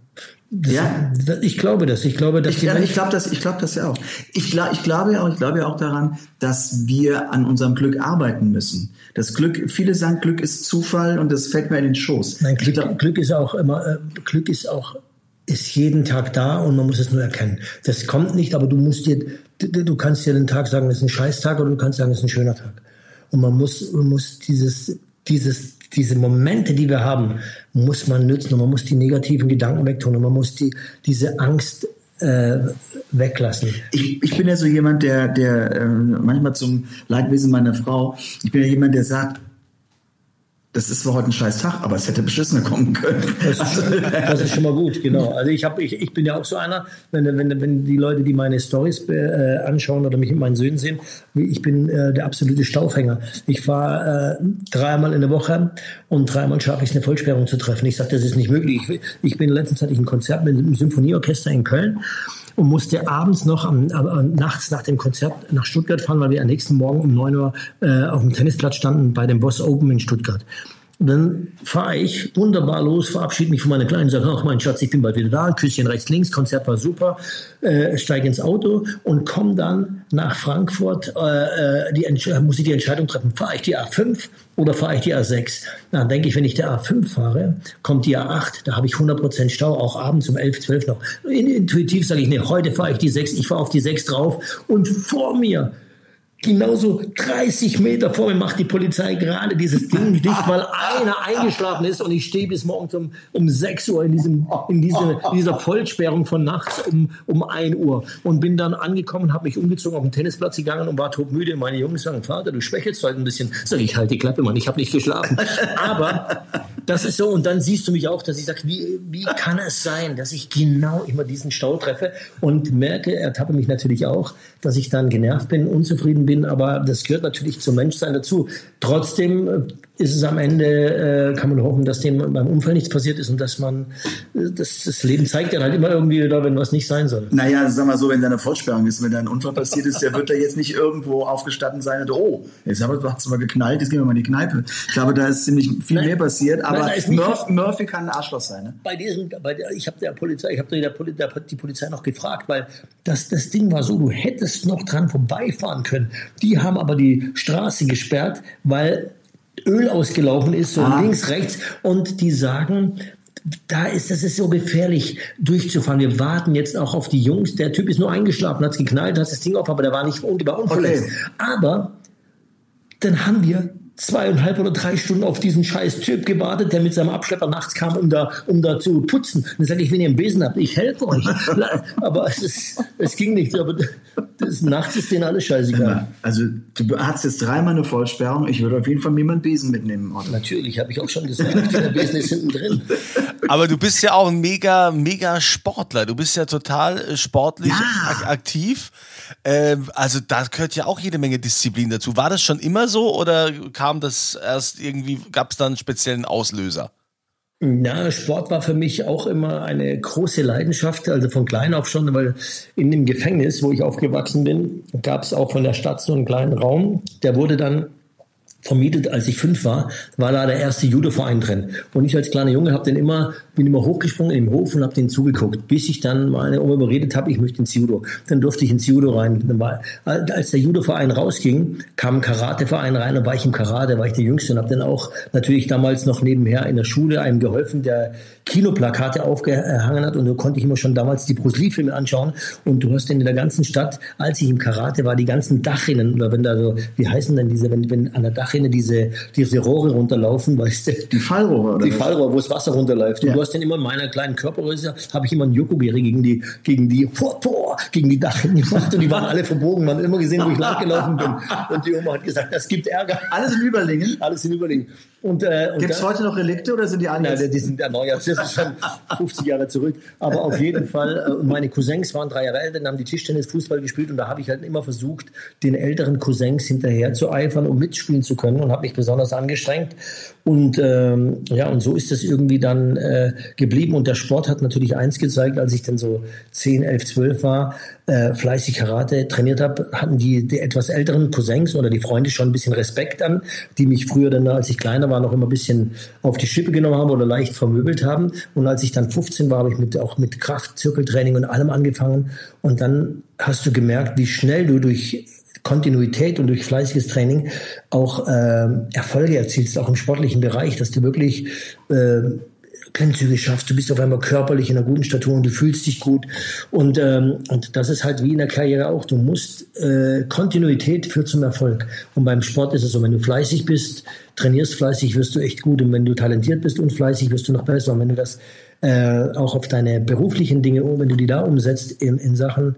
Das, ja. Ich glaube das. Ich glaube, dass ich, ja, ich glaube das. Ich glaube das ja auch. Ich, ich glaube auch. Ich glaube auch daran, dass wir an unserem Glück arbeiten müssen. Das Glück. Viele sagen, Glück ist Zufall und das fällt mir in den Schoß. Nein, Glück, glaub, Glück ist auch immer. Äh, Glück ist auch ist jeden Tag da und man muss es nur erkennen. Das kommt nicht, aber du musst dir, du, du kannst dir den Tag sagen, es ist ein Scheißtag oder du kannst sagen, es ist ein schöner Tag. Und man muss, man muss dieses, dieses diese Momente, die wir haben, muss man nützen und man muss die negativen Gedanken wegtun und man muss die, diese Angst äh, weglassen. Ich, ich bin ja so jemand, der, der äh, manchmal zum Leidwesen meiner Frau, ich bin ja jemand, der sagt, das ist zwar heute ein scheiß Tag, aber es hätte beschissener kommen können. Das ist, das ist schon mal gut, genau. Also ich, hab, ich, ich bin ja auch so einer, wenn, wenn, wenn die Leute, die meine Stories äh, anschauen oder mich mit meinen Söhnen sehen, ich bin äh, der absolute Staufhänger. Ich fahre äh, dreimal in der Woche und dreimal schaffe ich eine Vollsperrung zu treffen. Ich sage, das ist nicht möglich. Ich, ich bin letztens hatte ich ein Konzert mit einem Symphonieorchester in Köln und musste abends noch am, äh, nachts nach dem Konzert nach Stuttgart fahren, weil wir am nächsten Morgen um 9 Uhr äh, auf dem Tennisplatz standen bei dem Boss Open in Stuttgart. Dann fahre ich wunderbar los, verabschiede mich von meiner Kleinen, sage, ach mein Schatz, ich bin bald wieder da, Küsschen rechts, links, Konzert war super, äh, steige ins Auto und komme dann nach Frankfurt, äh, äh die, muss ich die Entscheidung treffen, fahre ich die A5 oder fahre ich die A6? Dann denke ich, wenn ich der A5 fahre, kommt die A8, da habe ich 100% Stau, auch abends um 11, 12 noch. Intuitiv sage ich, nee, heute fahre ich die 6, ich fahre auf die 6 drauf und vor mir genauso 30 Meter vor mir macht die Polizei gerade dieses Ding dicht, weil einer eingeschlafen ist und ich stehe bis morgens um, um 6 Uhr in, diesem, in, diese, in dieser Vollsperrung von nachts um, um 1 Uhr und bin dann angekommen, habe mich umgezogen, auf den Tennisplatz gegangen und war todmüde. Meine Jungs sagen, Vater, du schwächelst heute ein bisschen. Sag ich, halt die Klappe, Mann, ich habe nicht geschlafen. Aber das ist so und dann siehst du mich auch, dass ich sage, wie, wie kann es sein, dass ich genau immer diesen Stau treffe und merke, ertappe mich natürlich auch, dass ich dann genervt bin, unzufrieden bin bin, aber das gehört natürlich zum Menschsein dazu. Trotzdem äh, ist es am Ende, äh, kann man hoffen, dass dem beim Unfall nichts passiert ist und dass man, äh, das, das Leben zeigt dann halt immer irgendwie da, wenn was nicht sein soll. Naja, sag mal so, wenn da eine Vollsperrung ist, wenn da ein Unfall passiert ist, der wird da jetzt nicht irgendwo aufgestanden sein und, oh, jetzt hat es mal geknallt, jetzt gehen wir mal in die Kneipe. Ich glaube, da ist ziemlich viel Nein. mehr passiert, aber Nein, Murphy, Murphy, kann ein Arschloch sein. Ne? Bei diesem, bei der, ich habe der Polizei, ich habe der, der, die Polizei noch gefragt, weil das, das Ding war so, du hättest noch dran vorbeifahren können. Die haben aber die Straße gesperrt, weil Öl ausgelaufen ist, so ah. links, rechts. Und die sagen, da ist, das ist so gefährlich durchzufahren. Wir warten jetzt auch auf die Jungs. Der Typ ist nur eingeschlafen, hat es geknallt, hat das Ding auf, aber der war nicht unverletzt. Okay. Aber dann haben wir zweieinhalb oder drei Stunden auf diesen scheiß Typ gewartet, der mit seinem Abschlepper nachts kam, um da, um da zu putzen. dann sage ich, wenn ihr einen Besen habt, ich helfe euch. aber es, ist, es ging nicht. Aber das, nachts ist denen alles scheißegal. Also du hast jetzt dreimal eine Vollsperrung. Ich würde auf jeden Fall mir mal einen Besen mitnehmen. Oder? Natürlich, habe ich auch schon gesagt. Der Besen ist hinten drin. Aber du bist ja auch ein mega, mega Sportler. Du bist ja total äh, sportlich ja. aktiv. Ähm, also da gehört ja auch jede Menge Disziplin dazu. War das schon immer so oder kam das erst irgendwie, gab es da einen speziellen Auslöser? Ja, Sport war für mich auch immer eine große Leidenschaft, also von klein auf schon, weil in dem Gefängnis, wo ich aufgewachsen bin, gab es auch von der Stadt so einen kleinen Raum, der wurde dann vermietet, als ich fünf war, war da der erste Judo-Verein drin. Und ich als kleiner Junge habe den immer, bin immer hochgesprungen im Hof und habe den zugeguckt, bis ich dann meine Oma überredet habe, ich möchte ins Judo. Dann durfte ich ins Judo rein. War, als der Judo-Verein rausging, kam ein Karate-Verein rein und war ich im Karate, war ich der Jüngste und habe dann auch natürlich damals noch nebenher in der Schule einem geholfen, der Kinoplakate aufgehangen hat und so konnte ich immer schon damals die Bruce Lee-Filme anschauen und du hast dann in der ganzen Stadt, als ich im Karate war, die ganzen Dachrinnen oder wenn da so, wie heißen denn diese, wenn, wenn an der Dach Dachrinne diese, diese Rohre runterlaufen, weißt du? Die Fallrohre, oder? Die Fallrohre, wo das Wasser runterläuft. Ja. Du hast dann immer in meiner kleinen Körpergröße, habe ich immer ein Yokogiri gegen die, gegen die, gegen die Dachrinne gemacht und die waren alle verbogen. Man hat immer gesehen, wo ich langgelaufen bin. Und die Oma hat gesagt, das gibt Ärger. Alles in Überlingen? Alles in Überlingen. Und, äh, Gibt es heute noch Relikte oder sind die alle? Nein, die sind erneuert. Das ist schon 50 Jahre zurück. Aber auf jeden Fall, äh, meine Cousins waren drei Jahre älter, dann haben die Tischtennis, Fußball gespielt und da habe ich halt immer versucht, den älteren Cousins hinterher zu eifern, um mitspielen zu können und habe mich besonders angestrengt. Und ähm, ja, und so ist es irgendwie dann äh, geblieben. Und der Sport hat natürlich eins gezeigt, als ich dann so 10, 11, 12 war, äh, fleißig Karate trainiert habe, hatten die, die etwas älteren Cousins oder die Freunde schon ein bisschen Respekt an, die mich früher dann, als ich kleiner war, noch immer ein bisschen auf die Schippe genommen haben oder leicht vermöbelt haben. Und als ich dann 15 war, habe ich mit, auch mit Kraft, Zirkeltraining und allem angefangen. Und dann hast du gemerkt, wie schnell du durch Kontinuität und durch fleißiges Training auch äh, Erfolge erzielst, auch im sportlichen Bereich, dass du wirklich äh, Klimmzüge schaffst, du bist auf einmal körperlich in einer guten Statur und du fühlst dich gut. Und, ähm, und das ist halt wie in der Karriere auch. Du musst äh, Kontinuität führt zum Erfolg. Und beim Sport ist es so, wenn du fleißig bist, trainierst fleißig, wirst du echt gut. Und wenn du talentiert bist und fleißig, wirst du noch besser. Und wenn du das äh, auch auf deine beruflichen Dinge, wenn du die da umsetzt in, in Sachen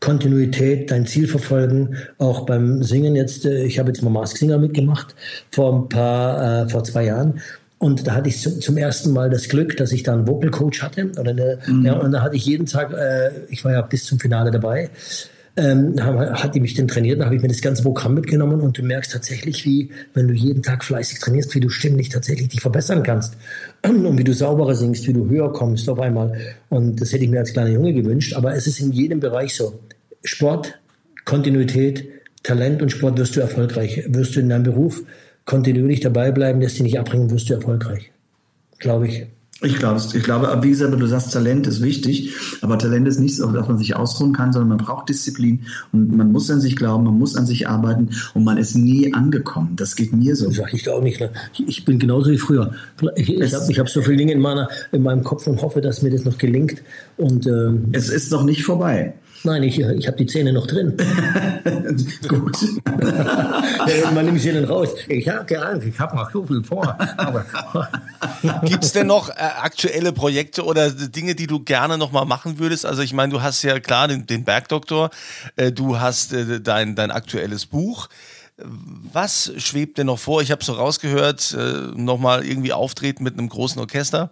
Kontinuität, dein Ziel verfolgen, auch beim Singen jetzt, äh, ich habe jetzt mal Mask Singer mitgemacht vor ein paar, äh, vor zwei Jahren und da hatte ich zum ersten Mal das Glück, dass ich da einen Vocal Coach hatte. Oder eine, mhm. ja, und da hatte ich jeden Tag, äh, ich war ja bis zum Finale dabei, ähm, hat die mich dann trainiert, dann habe ich mir das ganze Programm mitgenommen und du merkst tatsächlich, wie, wenn du jeden Tag fleißig trainierst, wie du stimmlich tatsächlich dich verbessern kannst. Und wie du sauberer singst, wie du höher kommst auf einmal. Und das hätte ich mir als kleiner Junge gewünscht, aber es ist in jedem Bereich so. Sport, Kontinuität, Talent und Sport wirst du erfolgreich, wirst du in deinem Beruf kontinuierlich dabei bleiben, lässt dich nicht abbringen, wirst du erfolgreich. Glaube ich. Ich glaube, ich glaube, wie gesagt, du sagst, Talent ist wichtig, aber Talent ist nichts, auf das man sich ausruhen kann, sondern man braucht Disziplin und man muss an sich glauben, man muss an sich arbeiten und man ist nie angekommen. Das geht mir so. Sag ich auch nicht. Ne? Ich bin genauso wie früher. Ich, ich habe hab so viele Dinge in, meiner, in meinem Kopf und hoffe, dass mir das noch gelingt. Und, ähm, es ist noch nicht vorbei. Nein, ich, ich habe die Zähne noch drin. Gut. man nimmt sie dann raus. Ich habe geahnt, ich habe noch so viel vor. Gibt es denn noch äh, aktuelle Projekte oder Dinge, die du gerne noch mal machen würdest? Also ich meine, du hast ja klar den, den Bergdoktor, äh, du hast äh, dein, dein aktuelles Buch. Was schwebt denn noch vor? Ich habe so rausgehört, äh, noch mal irgendwie auftreten mit einem großen Orchester.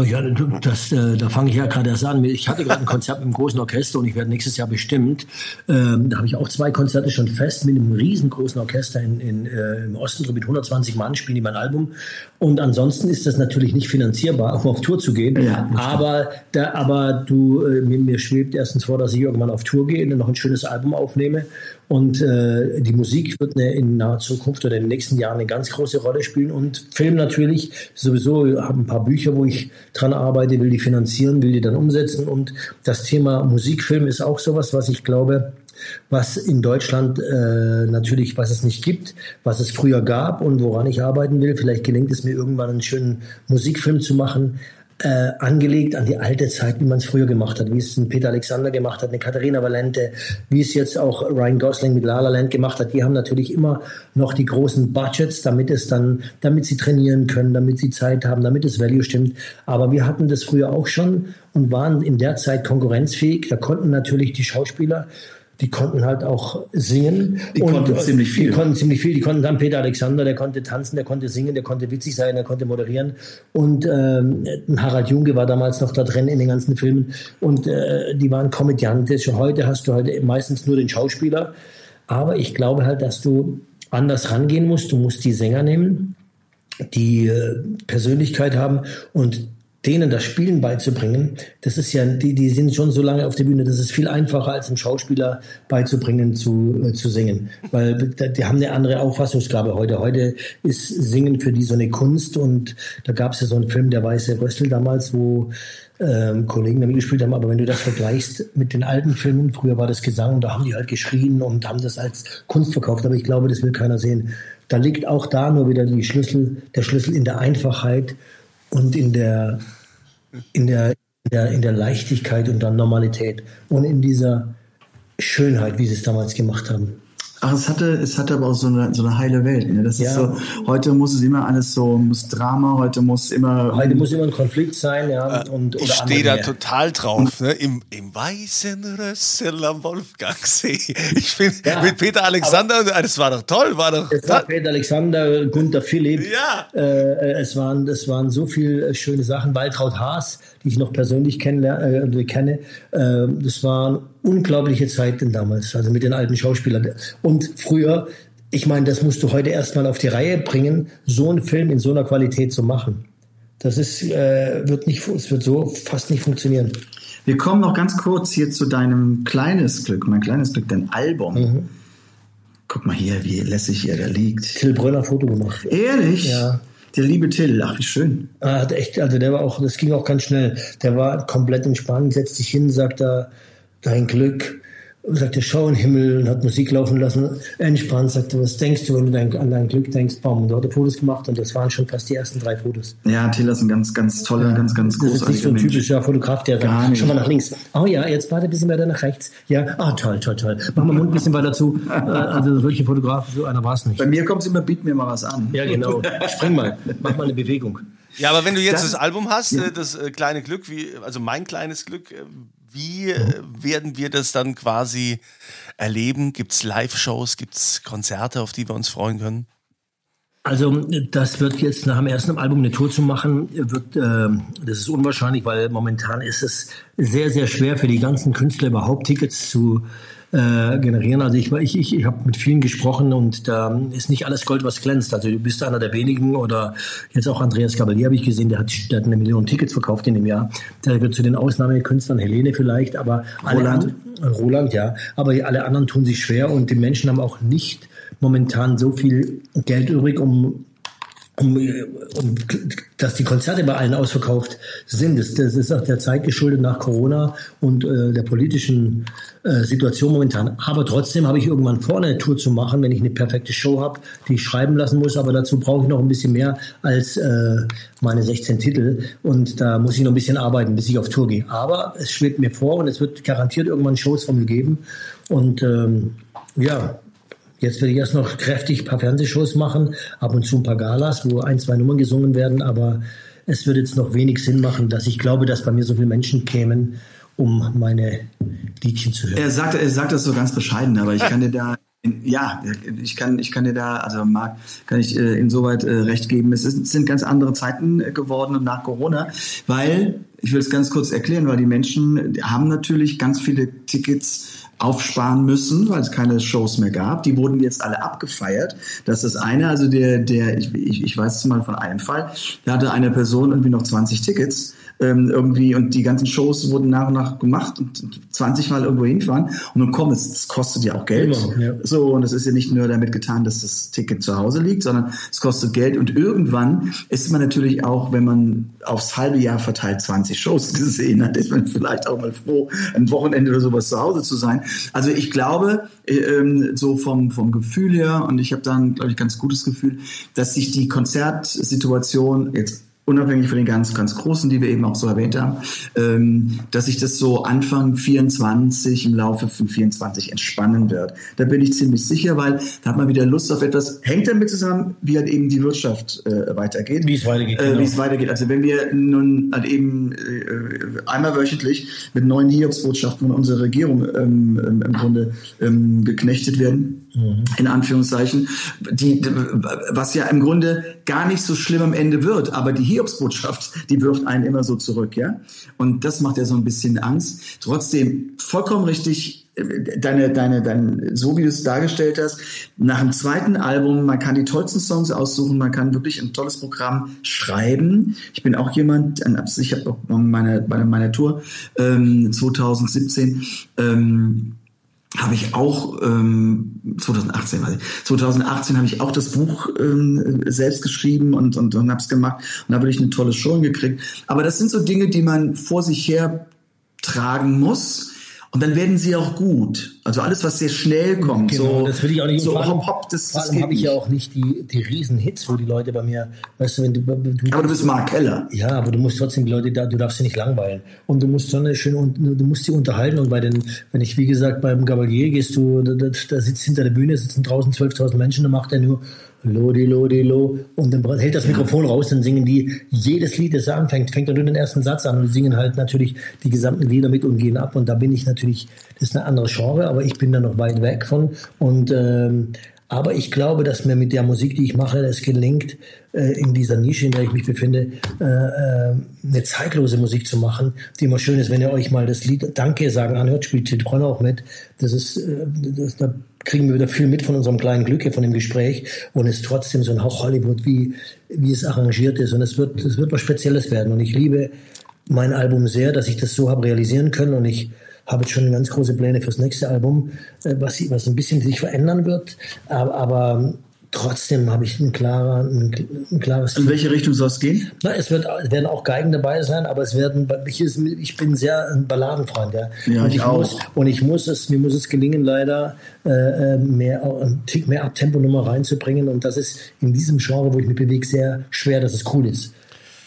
Oh ja, das, äh, da fange ich ja gerade erst an. Ich hatte gerade ein Konzert mit einem großen Orchester und ich werde nächstes Jahr bestimmt. Ähm, da habe ich auch zwei Konzerte schon fest mit einem riesengroßen Orchester in, in, äh, im Osten, so mit 120 Mann spielen die mein Album. Und ansonsten ist das natürlich nicht finanzierbar, um auf Tour zu gehen. Ja, aber, da, aber du, äh, mir, mir schwebt erstens vor, dass ich irgendwann auf Tour gehe und noch ein schönes Album aufnehme. Und äh, die Musik wird eine, in naher Zukunft oder in den nächsten Jahren eine ganz große Rolle spielen. Und Film natürlich sowieso. Ich habe ein paar Bücher, wo ich dran arbeite, will die finanzieren, will die dann umsetzen. Und das Thema Musikfilm ist auch sowas, was ich glaube, was in Deutschland äh, natürlich, was es nicht gibt, was es früher gab und woran ich arbeiten will. Vielleicht gelingt es mir irgendwann einen schönen Musikfilm zu machen, äh, angelegt an die alte Zeit, wie man es früher gemacht hat, wie es ein Peter Alexander gemacht hat, eine Katharina Valente, wie es jetzt auch Ryan Gosling mit La La Land gemacht hat. Die haben natürlich immer noch die großen Budgets, damit es dann, damit sie trainieren können, damit sie Zeit haben, damit das Value stimmt. Aber wir hatten das früher auch schon und waren in der Zeit konkurrenzfähig. Da konnten natürlich die Schauspieler die konnten halt auch singen. Die und, konnten ziemlich viel. Die konnten ziemlich viel. Die konnten dann Peter Alexander, der konnte tanzen, der konnte singen, der konnte witzig sein, der konnte moderieren. Und ähm, Harald Junge war damals noch da drin in den ganzen Filmen. Und äh, die waren komödiantisch. Heute hast du halt meistens nur den Schauspieler. Aber ich glaube halt, dass du anders rangehen musst. Du musst die Sänger nehmen, die äh, Persönlichkeit haben und denen das Spielen beizubringen, das ist ja, die, die sind schon so lange auf der Bühne, das ist viel einfacher als einem Schauspieler beizubringen zu, äh, zu singen. Weil die haben eine andere Auffassungsgabe heute. Heute ist Singen für die so eine Kunst und da gab es ja so einen Film, der Weiße Rössel damals, wo ähm, Kollegen damit gespielt haben, aber wenn du das vergleichst mit den alten Filmen, früher war das Gesang und da haben die halt geschrien und haben das als Kunst verkauft, aber ich glaube, das will keiner sehen. Da liegt auch da nur wieder die Schlüssel, der Schlüssel in der Einfachheit und in der, in der, der, in der Leichtigkeit und der Normalität und in dieser Schönheit, wie sie es damals gemacht haben. Ach, es hatte, es hatte aber auch so eine, so eine heile Welt. Ne? Das ja. ist so, heute muss es immer alles so, muss Drama, heute muss immer. Heute muss immer ein Konflikt sein, ja. Äh, und, ich stehe da mehr. total drauf, ne? Im, im weißen Rössel am Wolfgangsee. Ich finde, ja, mit Peter Alexander, das war doch toll, war doch. Es war Peter Alexander, Gunther Philipp. Ja. Äh, es waren, es waren so viele schöne Sachen. Waltraud Haas, die ich noch persönlich kennenlerne, äh, kenne. Äh, das waren unglaubliche Zeiten damals, also mit den alten Schauspielern. Und früher, ich meine, das musst du heute erstmal auf die Reihe bringen, so einen Film in so einer Qualität zu machen. Das ist, äh, wird nicht, es wird so fast nicht funktionieren. Wir kommen noch ganz kurz hier zu deinem kleines Glück, mein kleines Glück, dein Album. Mhm. Guck mal hier, wie lässig er da liegt. Till Brönner Foto gemacht. Ehrlich? Ja. Der liebe Till, ach wie schön. Er hat echt, also der war auch, das ging auch ganz schnell. Der war komplett entspannt, setzt sich hin, sagt er, dein Glück, sagte, schau in den Himmel und hat Musik laufen lassen, entspannt, sagte, was denkst du, wenn du dein, an dein Glück denkst, bam, und da hat er Fotos gemacht und das waren schon fast die ersten drei Fotos. Ja, Taylor ist ein ganz, ganz toller, ja, ganz, ganz großartiger Das ist nicht so ein typischer Fotograf, der Gar sagt, schau mal nach links. Oh ja, jetzt warte ein bisschen weiter nach rechts. Ja, ah, toll, toll, toll. Mach mal Mund ein bisschen weiter zu. Äh, also solche Fotograf, so einer war es nicht. Bei mir kommt es immer, biet mir mal was an. Ja, genau. Spring mal, mach mal eine Bewegung. Ja, aber wenn du jetzt das, das Album hast, ja. Äh, das äh, kleine Glück, wie, also mein kleines Glück, wie werden wir das dann quasi erleben? Gibt es Live-Shows, gibt es Konzerte, auf die wir uns freuen können? Also das wird jetzt nach dem ersten Album eine Tour zu machen, wird, äh, das ist unwahrscheinlich, weil momentan ist es sehr, sehr schwer für die ganzen Künstler überhaupt Tickets zu äh, generieren. Also ich, ich, ich, ich habe mit vielen gesprochen und da ist nicht alles Gold, was glänzt. Also du bist einer der wenigen oder jetzt auch Andreas Gabalier habe ich gesehen, der hat, der hat eine Million Tickets verkauft in dem Jahr. Der wird zu den Ausnahmekünstlern, Helene vielleicht, aber Roland. Alle, Roland, ja. Aber alle anderen tun sich schwer und die Menschen haben auch nicht momentan so viel Geld übrig, um um, um, dass die Konzerte bei allen ausverkauft sind. Das, das ist auch der Zeit geschuldet nach Corona und äh, der politischen äh, Situation momentan. Aber trotzdem habe ich irgendwann vor, eine Tour zu machen, wenn ich eine perfekte Show habe, die ich schreiben lassen muss. Aber dazu brauche ich noch ein bisschen mehr als äh, meine 16 Titel. Und da muss ich noch ein bisschen arbeiten, bis ich auf Tour gehe. Aber es schwebt mir vor und es wird garantiert irgendwann Shows von mir geben. Und ähm, ja, Jetzt werde ich erst noch kräftig ein paar Fernsehshows machen, ab und zu ein paar Galas, wo ein, zwei Nummern gesungen werden, aber es wird jetzt noch wenig Sinn machen, dass ich glaube, dass bei mir so viele Menschen kämen, um meine Liedchen zu hören. Er sagt, er sagt das so ganz bescheiden, aber ich kann dir da ja, ich kann, ich kann dir da, also Marc, kann ich äh, insoweit äh, recht geben. Es, ist, es sind ganz andere Zeiten äh, geworden nach Corona, weil, ich will es ganz kurz erklären, weil die Menschen haben natürlich ganz viele Tickets aufsparen müssen, weil es keine Shows mehr gab. Die wurden jetzt alle abgefeiert. Das ist eine. Also der, der, ich, ich, ich weiß mal von einem Fall, da hatte eine Person irgendwie noch 20 Tickets ähm, irgendwie und die ganzen Shows wurden nach und nach gemacht und 20 Mal irgendwo hinfahren und nun komm, es, es kostet ja auch Geld. Genau, ja. So, und es ist ja nicht nur damit getan, dass das Ticket zu Hause liegt, sondern es kostet Geld und irgendwann ist man natürlich auch, wenn man aufs halbe Jahr verteilt 20 Shows gesehen hat, ist man vielleicht auch mal froh, ein Wochenende oder sowas zu Hause zu sein. Also ich glaube, äh, ähm, so vom, vom Gefühl her, und ich habe dann, glaube ich, ganz gutes Gefühl, dass sich die Konzertsituation jetzt unabhängig von den ganz, ganz großen, die wir eben auch so erwähnt haben, ähm, dass sich das so Anfang 24 im Laufe von 24 entspannen wird. Da bin ich ziemlich sicher, weil da hat man wieder Lust auf etwas. Hängt damit zusammen, wie halt eben die Wirtschaft äh, weitergeht. Wie es weitergeht. Äh, genau. Wie es weitergeht. Also wenn wir nun halt eben äh, einmal wöchentlich mit neuen Hiobsbotschaften von unserer Regierung ähm, im Grunde ähm, geknechtet werden, mhm. in Anführungszeichen, die, was ja im Grunde gar nicht so schlimm am Ende wird, aber die Hiobsbotschaft, die wirft einen immer so zurück, ja. Und das macht ja so ein bisschen Angst. Trotzdem vollkommen richtig, deine, deine, deine, so wie du es dargestellt hast, nach dem zweiten Album, man kann die tollsten Songs aussuchen, man kann wirklich ein tolles Programm schreiben. Ich bin auch jemand, ich habe meine, meine, meine Tour ähm, 2017 ähm, habe ich auch ähm, 2018, also 2018 habe ich auch das Buch ähm, selbst geschrieben und und, und habe es gemacht. Und da habe ich eine tolle Show gekriegt. Aber das sind so Dinge, die man vor sich her tragen muss und dann werden sie auch gut. Also alles, was sehr schnell kommt. Genau, so, das will ich auch nicht. So hopp, hopp, das, das habe ich ja auch nicht die, die Riesenhits, wo die Leute bei mir, weißt du, wenn du, du Aber du bist Mark Keller. Ja, aber du musst trotzdem die Leute da, du darfst sie nicht langweilen. Und du musst schon eine schöne, du musst sie unterhalten. Und bei den, wenn ich, wie gesagt, beim Gavalier gehst du, da, da sitzt hinter der Bühne, sitzen draußen 12.000 Menschen, da macht er nur Lodi, Lodi, Lo. Und dann hält das Mikrofon raus, dann singen die jedes Lied, das er anfängt, fängt er nur den ersten Satz an und singen halt natürlich die gesamten Lieder mit und gehen ab. Und da bin ich natürlich, das ist eine andere Genre, aber ich bin da noch weit weg von. Und ähm, aber ich glaube, dass mir mit der Musik, die ich mache, es gelingt, äh, in dieser Nische, in der ich mich befinde, äh, äh, eine zeitlose Musik zu machen, die immer schön ist, wenn ihr euch mal das Lied Danke sagen anhört, spielt Citroën auch mit. Das ist, äh, das, da kriegen wir wieder viel mit von unserem kleinen Glück hier, von dem Gespräch. Und es ist trotzdem so ein Hauch Hollywood, wie, wie es arrangiert ist. Und es wird, es wird was Spezielles werden. Und ich liebe mein Album sehr, dass ich das so habe realisieren können. Und ich habe jetzt schon ganz große Pläne fürs nächste Album, äh, was, was ein bisschen sich verändern wird, aber, aber trotzdem habe ich ein, klarer, ein, ein klares. In welche Richtung soll es gehen? Na, es, wird, werden auch Geigen dabei sein, aber es werden. Ich, ich bin sehr ein Balladenfreund, ja. ja und ich, ich auch. Muss, und ich muss es, mir muss es gelingen, leider äh, mehr, ein Tick mehr Abtempo-Nummer reinzubringen. Und das ist in diesem Genre, wo ich mich bewege, sehr schwer, dass es cool ist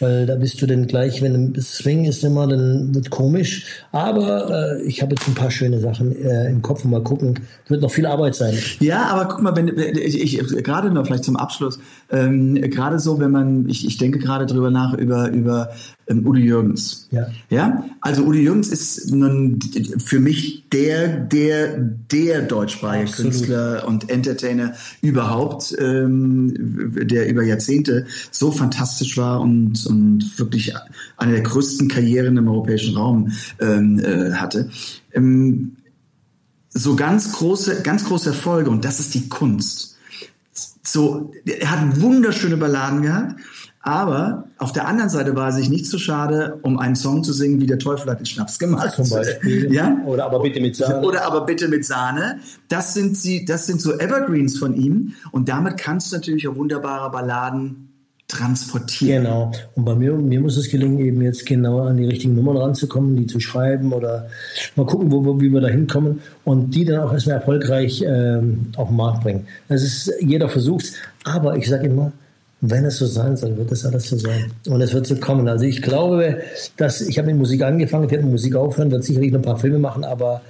weil da bist du dann gleich, wenn das Swing ist immer, dann wird komisch. Aber äh, ich habe jetzt ein paar schöne Sachen äh, im Kopf. Mal gucken, wird noch viel Arbeit sein. Ja, aber guck mal, wenn ich, ich gerade noch vielleicht zum Abschluss, ähm, gerade so, wenn man, ich, ich denke gerade drüber nach über über ähm, Udi Jürgens. Ja. Ja, also Udi Jürgens ist nun für mich der, der, der deutschsprachige Künstler und Entertainer überhaupt, ähm, der über Jahrzehnte so fantastisch war und, und wirklich eine der größten Karrieren im europäischen Raum ähm, äh, hatte. Ähm, so ganz große, ganz große Erfolge und das ist die Kunst. So, er hat wunderschöne Balladen gehabt Aber auf der anderen Seite war er sich nicht so schade, um einen Song zu singen, wie der Teufel hat den Schnaps gemacht. Zum Beispiel. Ja? Oder aber bitte mit Sahne. Oder aber bitte mit Sahne. Das sind sie, das sind so Evergreens von ihm. Und damit kannst du natürlich auch wunderbare Balladen transportieren. Genau. Und bei mir, mir muss es gelingen, eben jetzt genau an die richtigen Nummern ranzukommen, die zu schreiben oder mal gucken, wo, wo, wie wir da hinkommen und die dann auch erstmal erfolgreich ähm, auf den Markt bringen. Das ist, jeder versucht aber ich sage immer, wenn es so sein soll, wird es alles so sein. Und es wird so kommen. Also ich glaube, dass ich habe mit Musik angefangen, ich werde mit Musik aufhören, werde sicherlich noch ein paar Filme machen, aber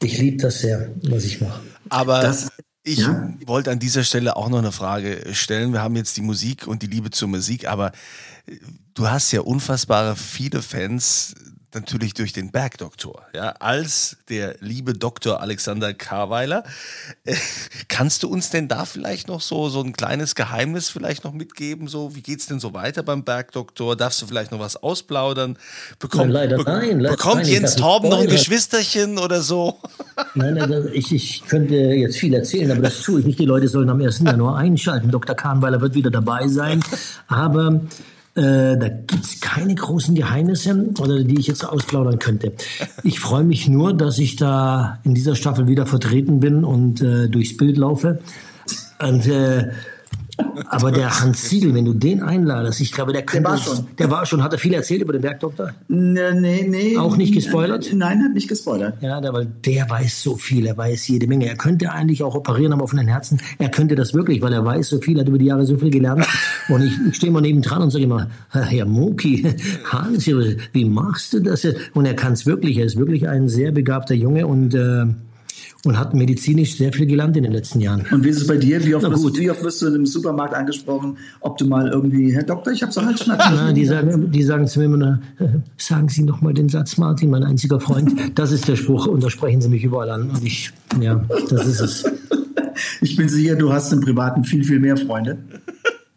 ich liebe das sehr, was ich mache. Aber Das- ich Ja? wollte an dieser Stelle auch noch eine Frage stellen. Wir haben jetzt die Musik und die Liebe zur Musik, aber du hast ja unfassbare viele Fans natürlich durch den Bergdoktor, ja, als der liebe Dr. Alexander Karweiler. Äh, kannst du uns denn da vielleicht noch so so ein kleines Geheimnis vielleicht noch mitgeben? So, wie geht's denn so weiter beim Bergdoktor? Darfst du vielleicht noch was ausplaudern? Bekommt, Nein, leider be- nein, leider bekommt nein, Jens Torben noch ein. Geschwisterchen oder so? Nein, nein, das- ich, ich könnte jetzt viel erzählen, aber das tue ich nicht. Die Leute sollen am 1. Januar einschalten. Dr. Kahnweiler wird wieder dabei sein. Aber äh, da gibt's keine großen Geheimnisse, oder die ich jetzt ausplaudern könnte. Ich freue mich nur, dass ich da in dieser Staffel wieder vertreten bin und äh, durchs Bild laufe. Und, äh, aber der Hans Siegel, wenn du den einladest, ich glaube, der könnte. war schon. Der war schon. Hat er viel erzählt über den Bergdoktor? Nee, nee, nee. Auch nicht gespoilert? Nein, hat nicht gespoilert. Ja, der, weil der weiß so viel, er weiß jede Menge. Er könnte eigentlich auch operieren am offenen Herzen. Er könnte das wirklich, weil er weiß so viel, hat über die Jahre so viel gelernt. Und ich, ich stehe mal nebendran und sage immer, Herr Moki, Hans, wie machst du das? jetzt?" Und er kann es wirklich. Er ist wirklich ein sehr begabter Junge und, äh, und hat medizinisch sehr viel gelernt in den letzten Jahren. Und wie ist es bei dir? Wie oft, wirst, gut. wie oft wirst du in einem Supermarkt angesprochen, ob du mal irgendwie, Herr Doktor, ich habe so Halsschmerzen. Na, die sagen, die sagen zu mir immer, nur, äh, sagen Sie noch mal den Satz, Martin, mein einziger Freund. Das ist der Spruch und da sprechen Sie mich überall an. Und ich, ja, das ist es. Ich bin sicher, du hast im Privaten viel, viel mehr Freunde.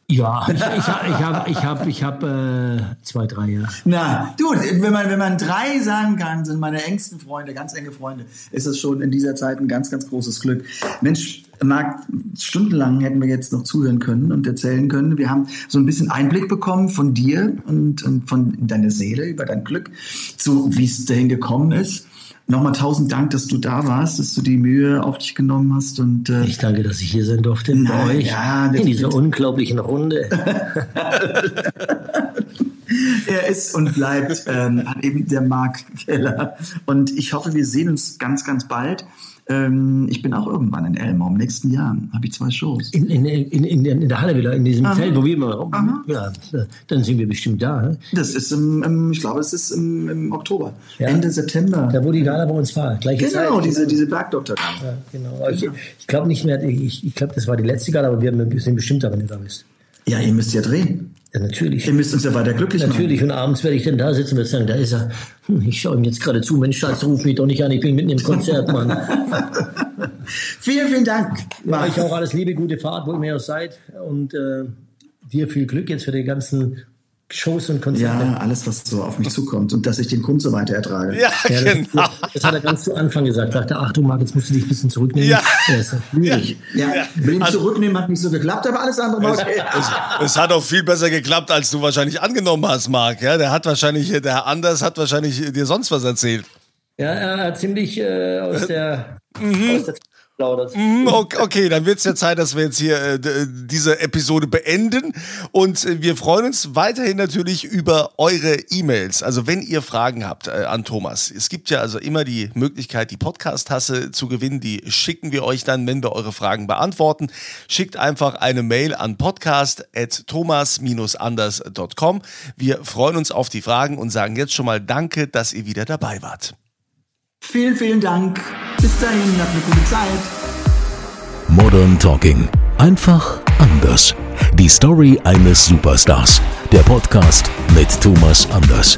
Ja, ich, ich, habe ich hab, ich hab, äh, zwei, drei, ja. Na, du, wenn man, wenn man drei sagen kann, sind meine engsten Freunde, ganz enge Freunde, ist das schon in dieser Zeit ein ganz, ganz großes Glück. Mensch, Marc, stundenlang hätten wir jetzt noch zuhören können und erzählen können. Wir haben so ein bisschen Einblick bekommen von dir und, und von deiner Seele über dein Glück, so wie es dahin gekommen ist. Nochmal tausend Dank, dass du da warst, dass du die Mühe auf dich genommen hast und äh, Ich danke, dass ich hier sein durfte Na, bei euch ja, in dieser wird- unglaublichen Runde. Er ist und bleibt ähm, eben der Marc Keller. Und ich hoffe, wir sehen uns ganz, ganz bald. Ähm, ich bin auch irgendwann in Elmau. Im nächsten Jahr habe ich zwei Shows. In, in, in, in, in der Halle wieder, in diesem Zelt, wo wir immer. Ja, dann sind wir bestimmt da. hä? Das ist im, im ich glaube, es ist im, im Oktober. Ja. Ende September. Da, wo die Gala bei uns war. Gleiche Zeit. genau, diese, diese Bergdoktor. Ja, genau. Ich, ich glaube nicht mehr, ich, ich glaube, das war die letzte Gala, aber wir sind bestimmt da, wenn du da bist. Ja, ihr müsst ja drehen. Ja, natürlich. Ihr müsst uns ja weiter glücklich Natürlich, und abends werde ich dann da sitzen und sagen, da ist er. Hm, Ich schaue ihm jetzt gerade zu, Mensch, Schatz, ruf mich doch nicht an, ich bin mitten im Konzert, Mann. machen. Vielen, vielen Dank. Ja, euch auch alles Liebe, gute Fahrt, wo immer ihr seid. Und äh, dir viel Glück jetzt für die ganzen Shows und Konzerte. Ja, alles, was so auf mich zukommt und dass ich den Grund so weiter ertrage. Ja, Ja, das, genau. das hat er ganz zu Anfang gesagt. Sagte, ach du Marc, jetzt musst du dich ein bisschen zurücknehmen. Ja. ja ist ja schwierig. Ja, mit dem Zurücknehmen hat nicht so geklappt, aber alles andere war okay. Es hat auch viel besser geklappt, als du wahrscheinlich angenommen hast, Marc. Ja, der hat wahrscheinlich, der Herr Anders hat wahrscheinlich dir sonst was erzählt. Ja, er hat ziemlich äh, aus der, Mhm. aus der Hm, ok- Okay, dann wird es ja Zeit, dass wir jetzt hier äh, d- diese Episode beenden. Und äh, wir freuen uns weiterhin natürlich über eure E-Mails. Also wenn ihr Fragen habt äh, an Thomas. Es gibt ja also immer die Möglichkeit, die Podcast-Tasse zu gewinnen. Die schicken wir euch dann, wenn wir eure Fragen beantworten. Schickt einfach eine Mail an podcast.thomas-anders.com. Wir freuen uns auf die Fragen und sagen jetzt schon mal Danke, dass ihr wieder dabei wart. Vielen, vielen Dank. Bis dahin, habt eine gute Zeit. Modern Talking. Einfach anders. Die Story eines Superstars. Der Podcast mit Thomas Anders.